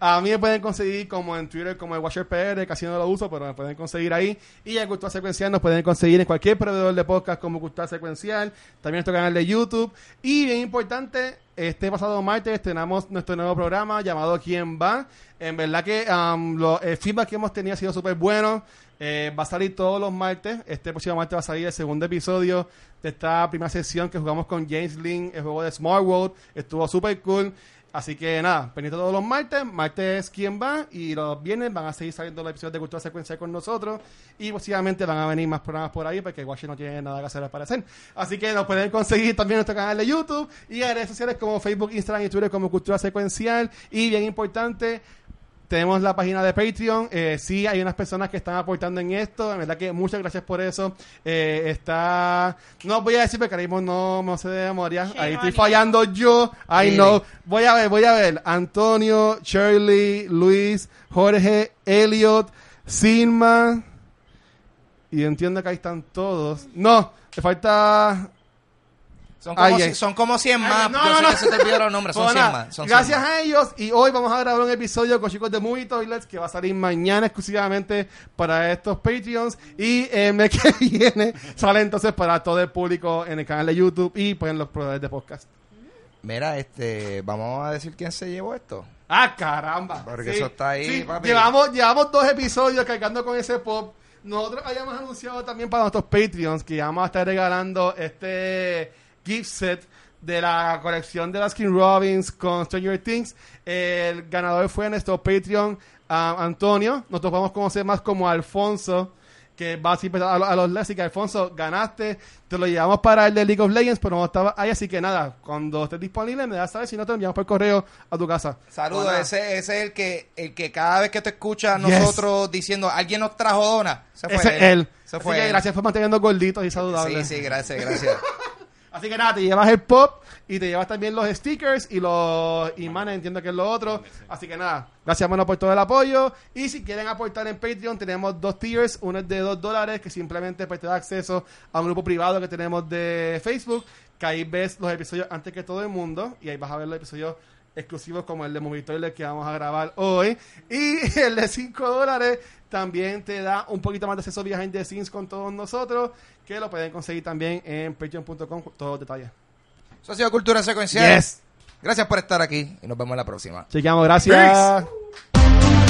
Speaker 2: A mí me pueden conseguir como en Twitter, como el WatcherPR, casi no lo uso, pero me pueden conseguir ahí. Y en Cultura Secuencial nos pueden conseguir en cualquier proveedor de podcast como Cultura Secuencial, también nuestro canal de YouTube. Y bien importante, este pasado martes tenemos nuestro nuevo programa llamado ¿Quién va? En verdad que um, lo- el feedback que hemos tenido ha sido súper bueno. Eh, va a salir todos los martes. Este próximo martes va a salir el segundo episodio de esta primera sesión que jugamos con James Lin, el juego de Smart World. Estuvo súper cool. Así que nada, pendiente todos los martes. Martes quién va y los viernes van a seguir saliendo los episodios de Cultura Secuencial con nosotros. Y posiblemente van a venir más programas por ahí porque Washi no tiene nada que hacer al parecer. Así que nos pueden conseguir también en nuestro canal de YouTube y en redes sociales como Facebook, Instagram y Twitter como Cultura Secuencial. Y bien importante, tenemos la página de Patreon. Eh, sí, hay unas personas que están aportando en esto. En verdad que muchas gracias por eso. Eh, está. No voy a decir porque ahora mismo no me sé de memoria. Ahí estoy fallando yo. I know. Voy a ver, voy a ver. Antonio, Shirley, Luis, Jorge, Elliot, Silma. Y entiendo que ahí están todos. No, me falta.
Speaker 1: Son como,
Speaker 2: Ay,
Speaker 1: ci-
Speaker 2: ay.
Speaker 1: son como 100 más.
Speaker 2: No,
Speaker 1: Yo
Speaker 2: no,
Speaker 1: sé
Speaker 2: no.
Speaker 1: que se te olvidaron los nombres. Son
Speaker 2: Pues
Speaker 1: 100
Speaker 2: nada,
Speaker 1: más. son 100
Speaker 2: gracias
Speaker 1: más.
Speaker 2: a ellos. Y hoy vamos a grabar un episodio con chicos de Movie Toilets que va a salir mañana exclusivamente para estos Patreons. Y el mes que [laughs] viene sale entonces para todo el público en el canal de YouTube y pues en los proveedores de podcast.
Speaker 1: Mira, este, vamos a decir quién se llevó esto.
Speaker 2: ¡Ah, caramba!
Speaker 1: Porque eso está ahí, papi.
Speaker 2: Llevamos, llevamos dos episodios cargando con ese pop. Nosotros habíamos anunciado también para nuestros Patreons que vamos a estar regalando este gift set de la colección de Baskin Robbins con Stranger Things. El ganador fue nuestro Patreon ah, Antonio. Nosotros vamos a conocer más como Alfonso. Que va siempre a, los- a los Leslie que Alfonso ganaste, te lo llevamos para el de League of Legends, pero no estaba ahí, así que nada, cuando estés disponible me das saber, si no te lo enviamos por correo a tu casa.
Speaker 1: Saludos,
Speaker 2: Bueno,
Speaker 1: ese, ese es el que, el que cada vez que te escucha a
Speaker 2: Yes.
Speaker 1: nosotros diciendo alguien nos trajo dona. Ese fue
Speaker 2: Ese es él.
Speaker 1: Ese
Speaker 2: Así
Speaker 1: fue
Speaker 2: que
Speaker 1: él.
Speaker 2: gracias por manteniendo gorditos y saludables.
Speaker 1: Sí, sí, gracias, gracias. [laughs]
Speaker 2: Así que nada, te llevas el pop y te llevas también los stickers y los imanes, entiendo que es lo otro. Así que nada, gracias mano por todo el apoyo. Y si quieren aportar en Patreon, tenemos dos tiers. Uno es de 2 dólares, que simplemente pues, te da acceso a un grupo privado que tenemos de Facebook, que ahí ves los episodios antes que todo el mundo. Y ahí vas a ver los episodios exclusivos como el de Movie Toilet que vamos a grabar hoy. Y [laughs] el de 5 dólares también te da un poquito más de acceso behind the scenes con todos nosotros, que lo pueden conseguir también en patreon.com, todos los detalles.
Speaker 1: Eso ha sido Cultura Secuencial.
Speaker 2: Yes.
Speaker 1: Gracias por estar aquí y nos vemos en la próxima.
Speaker 2: Chequeamos, gracias.
Speaker 1: Peace.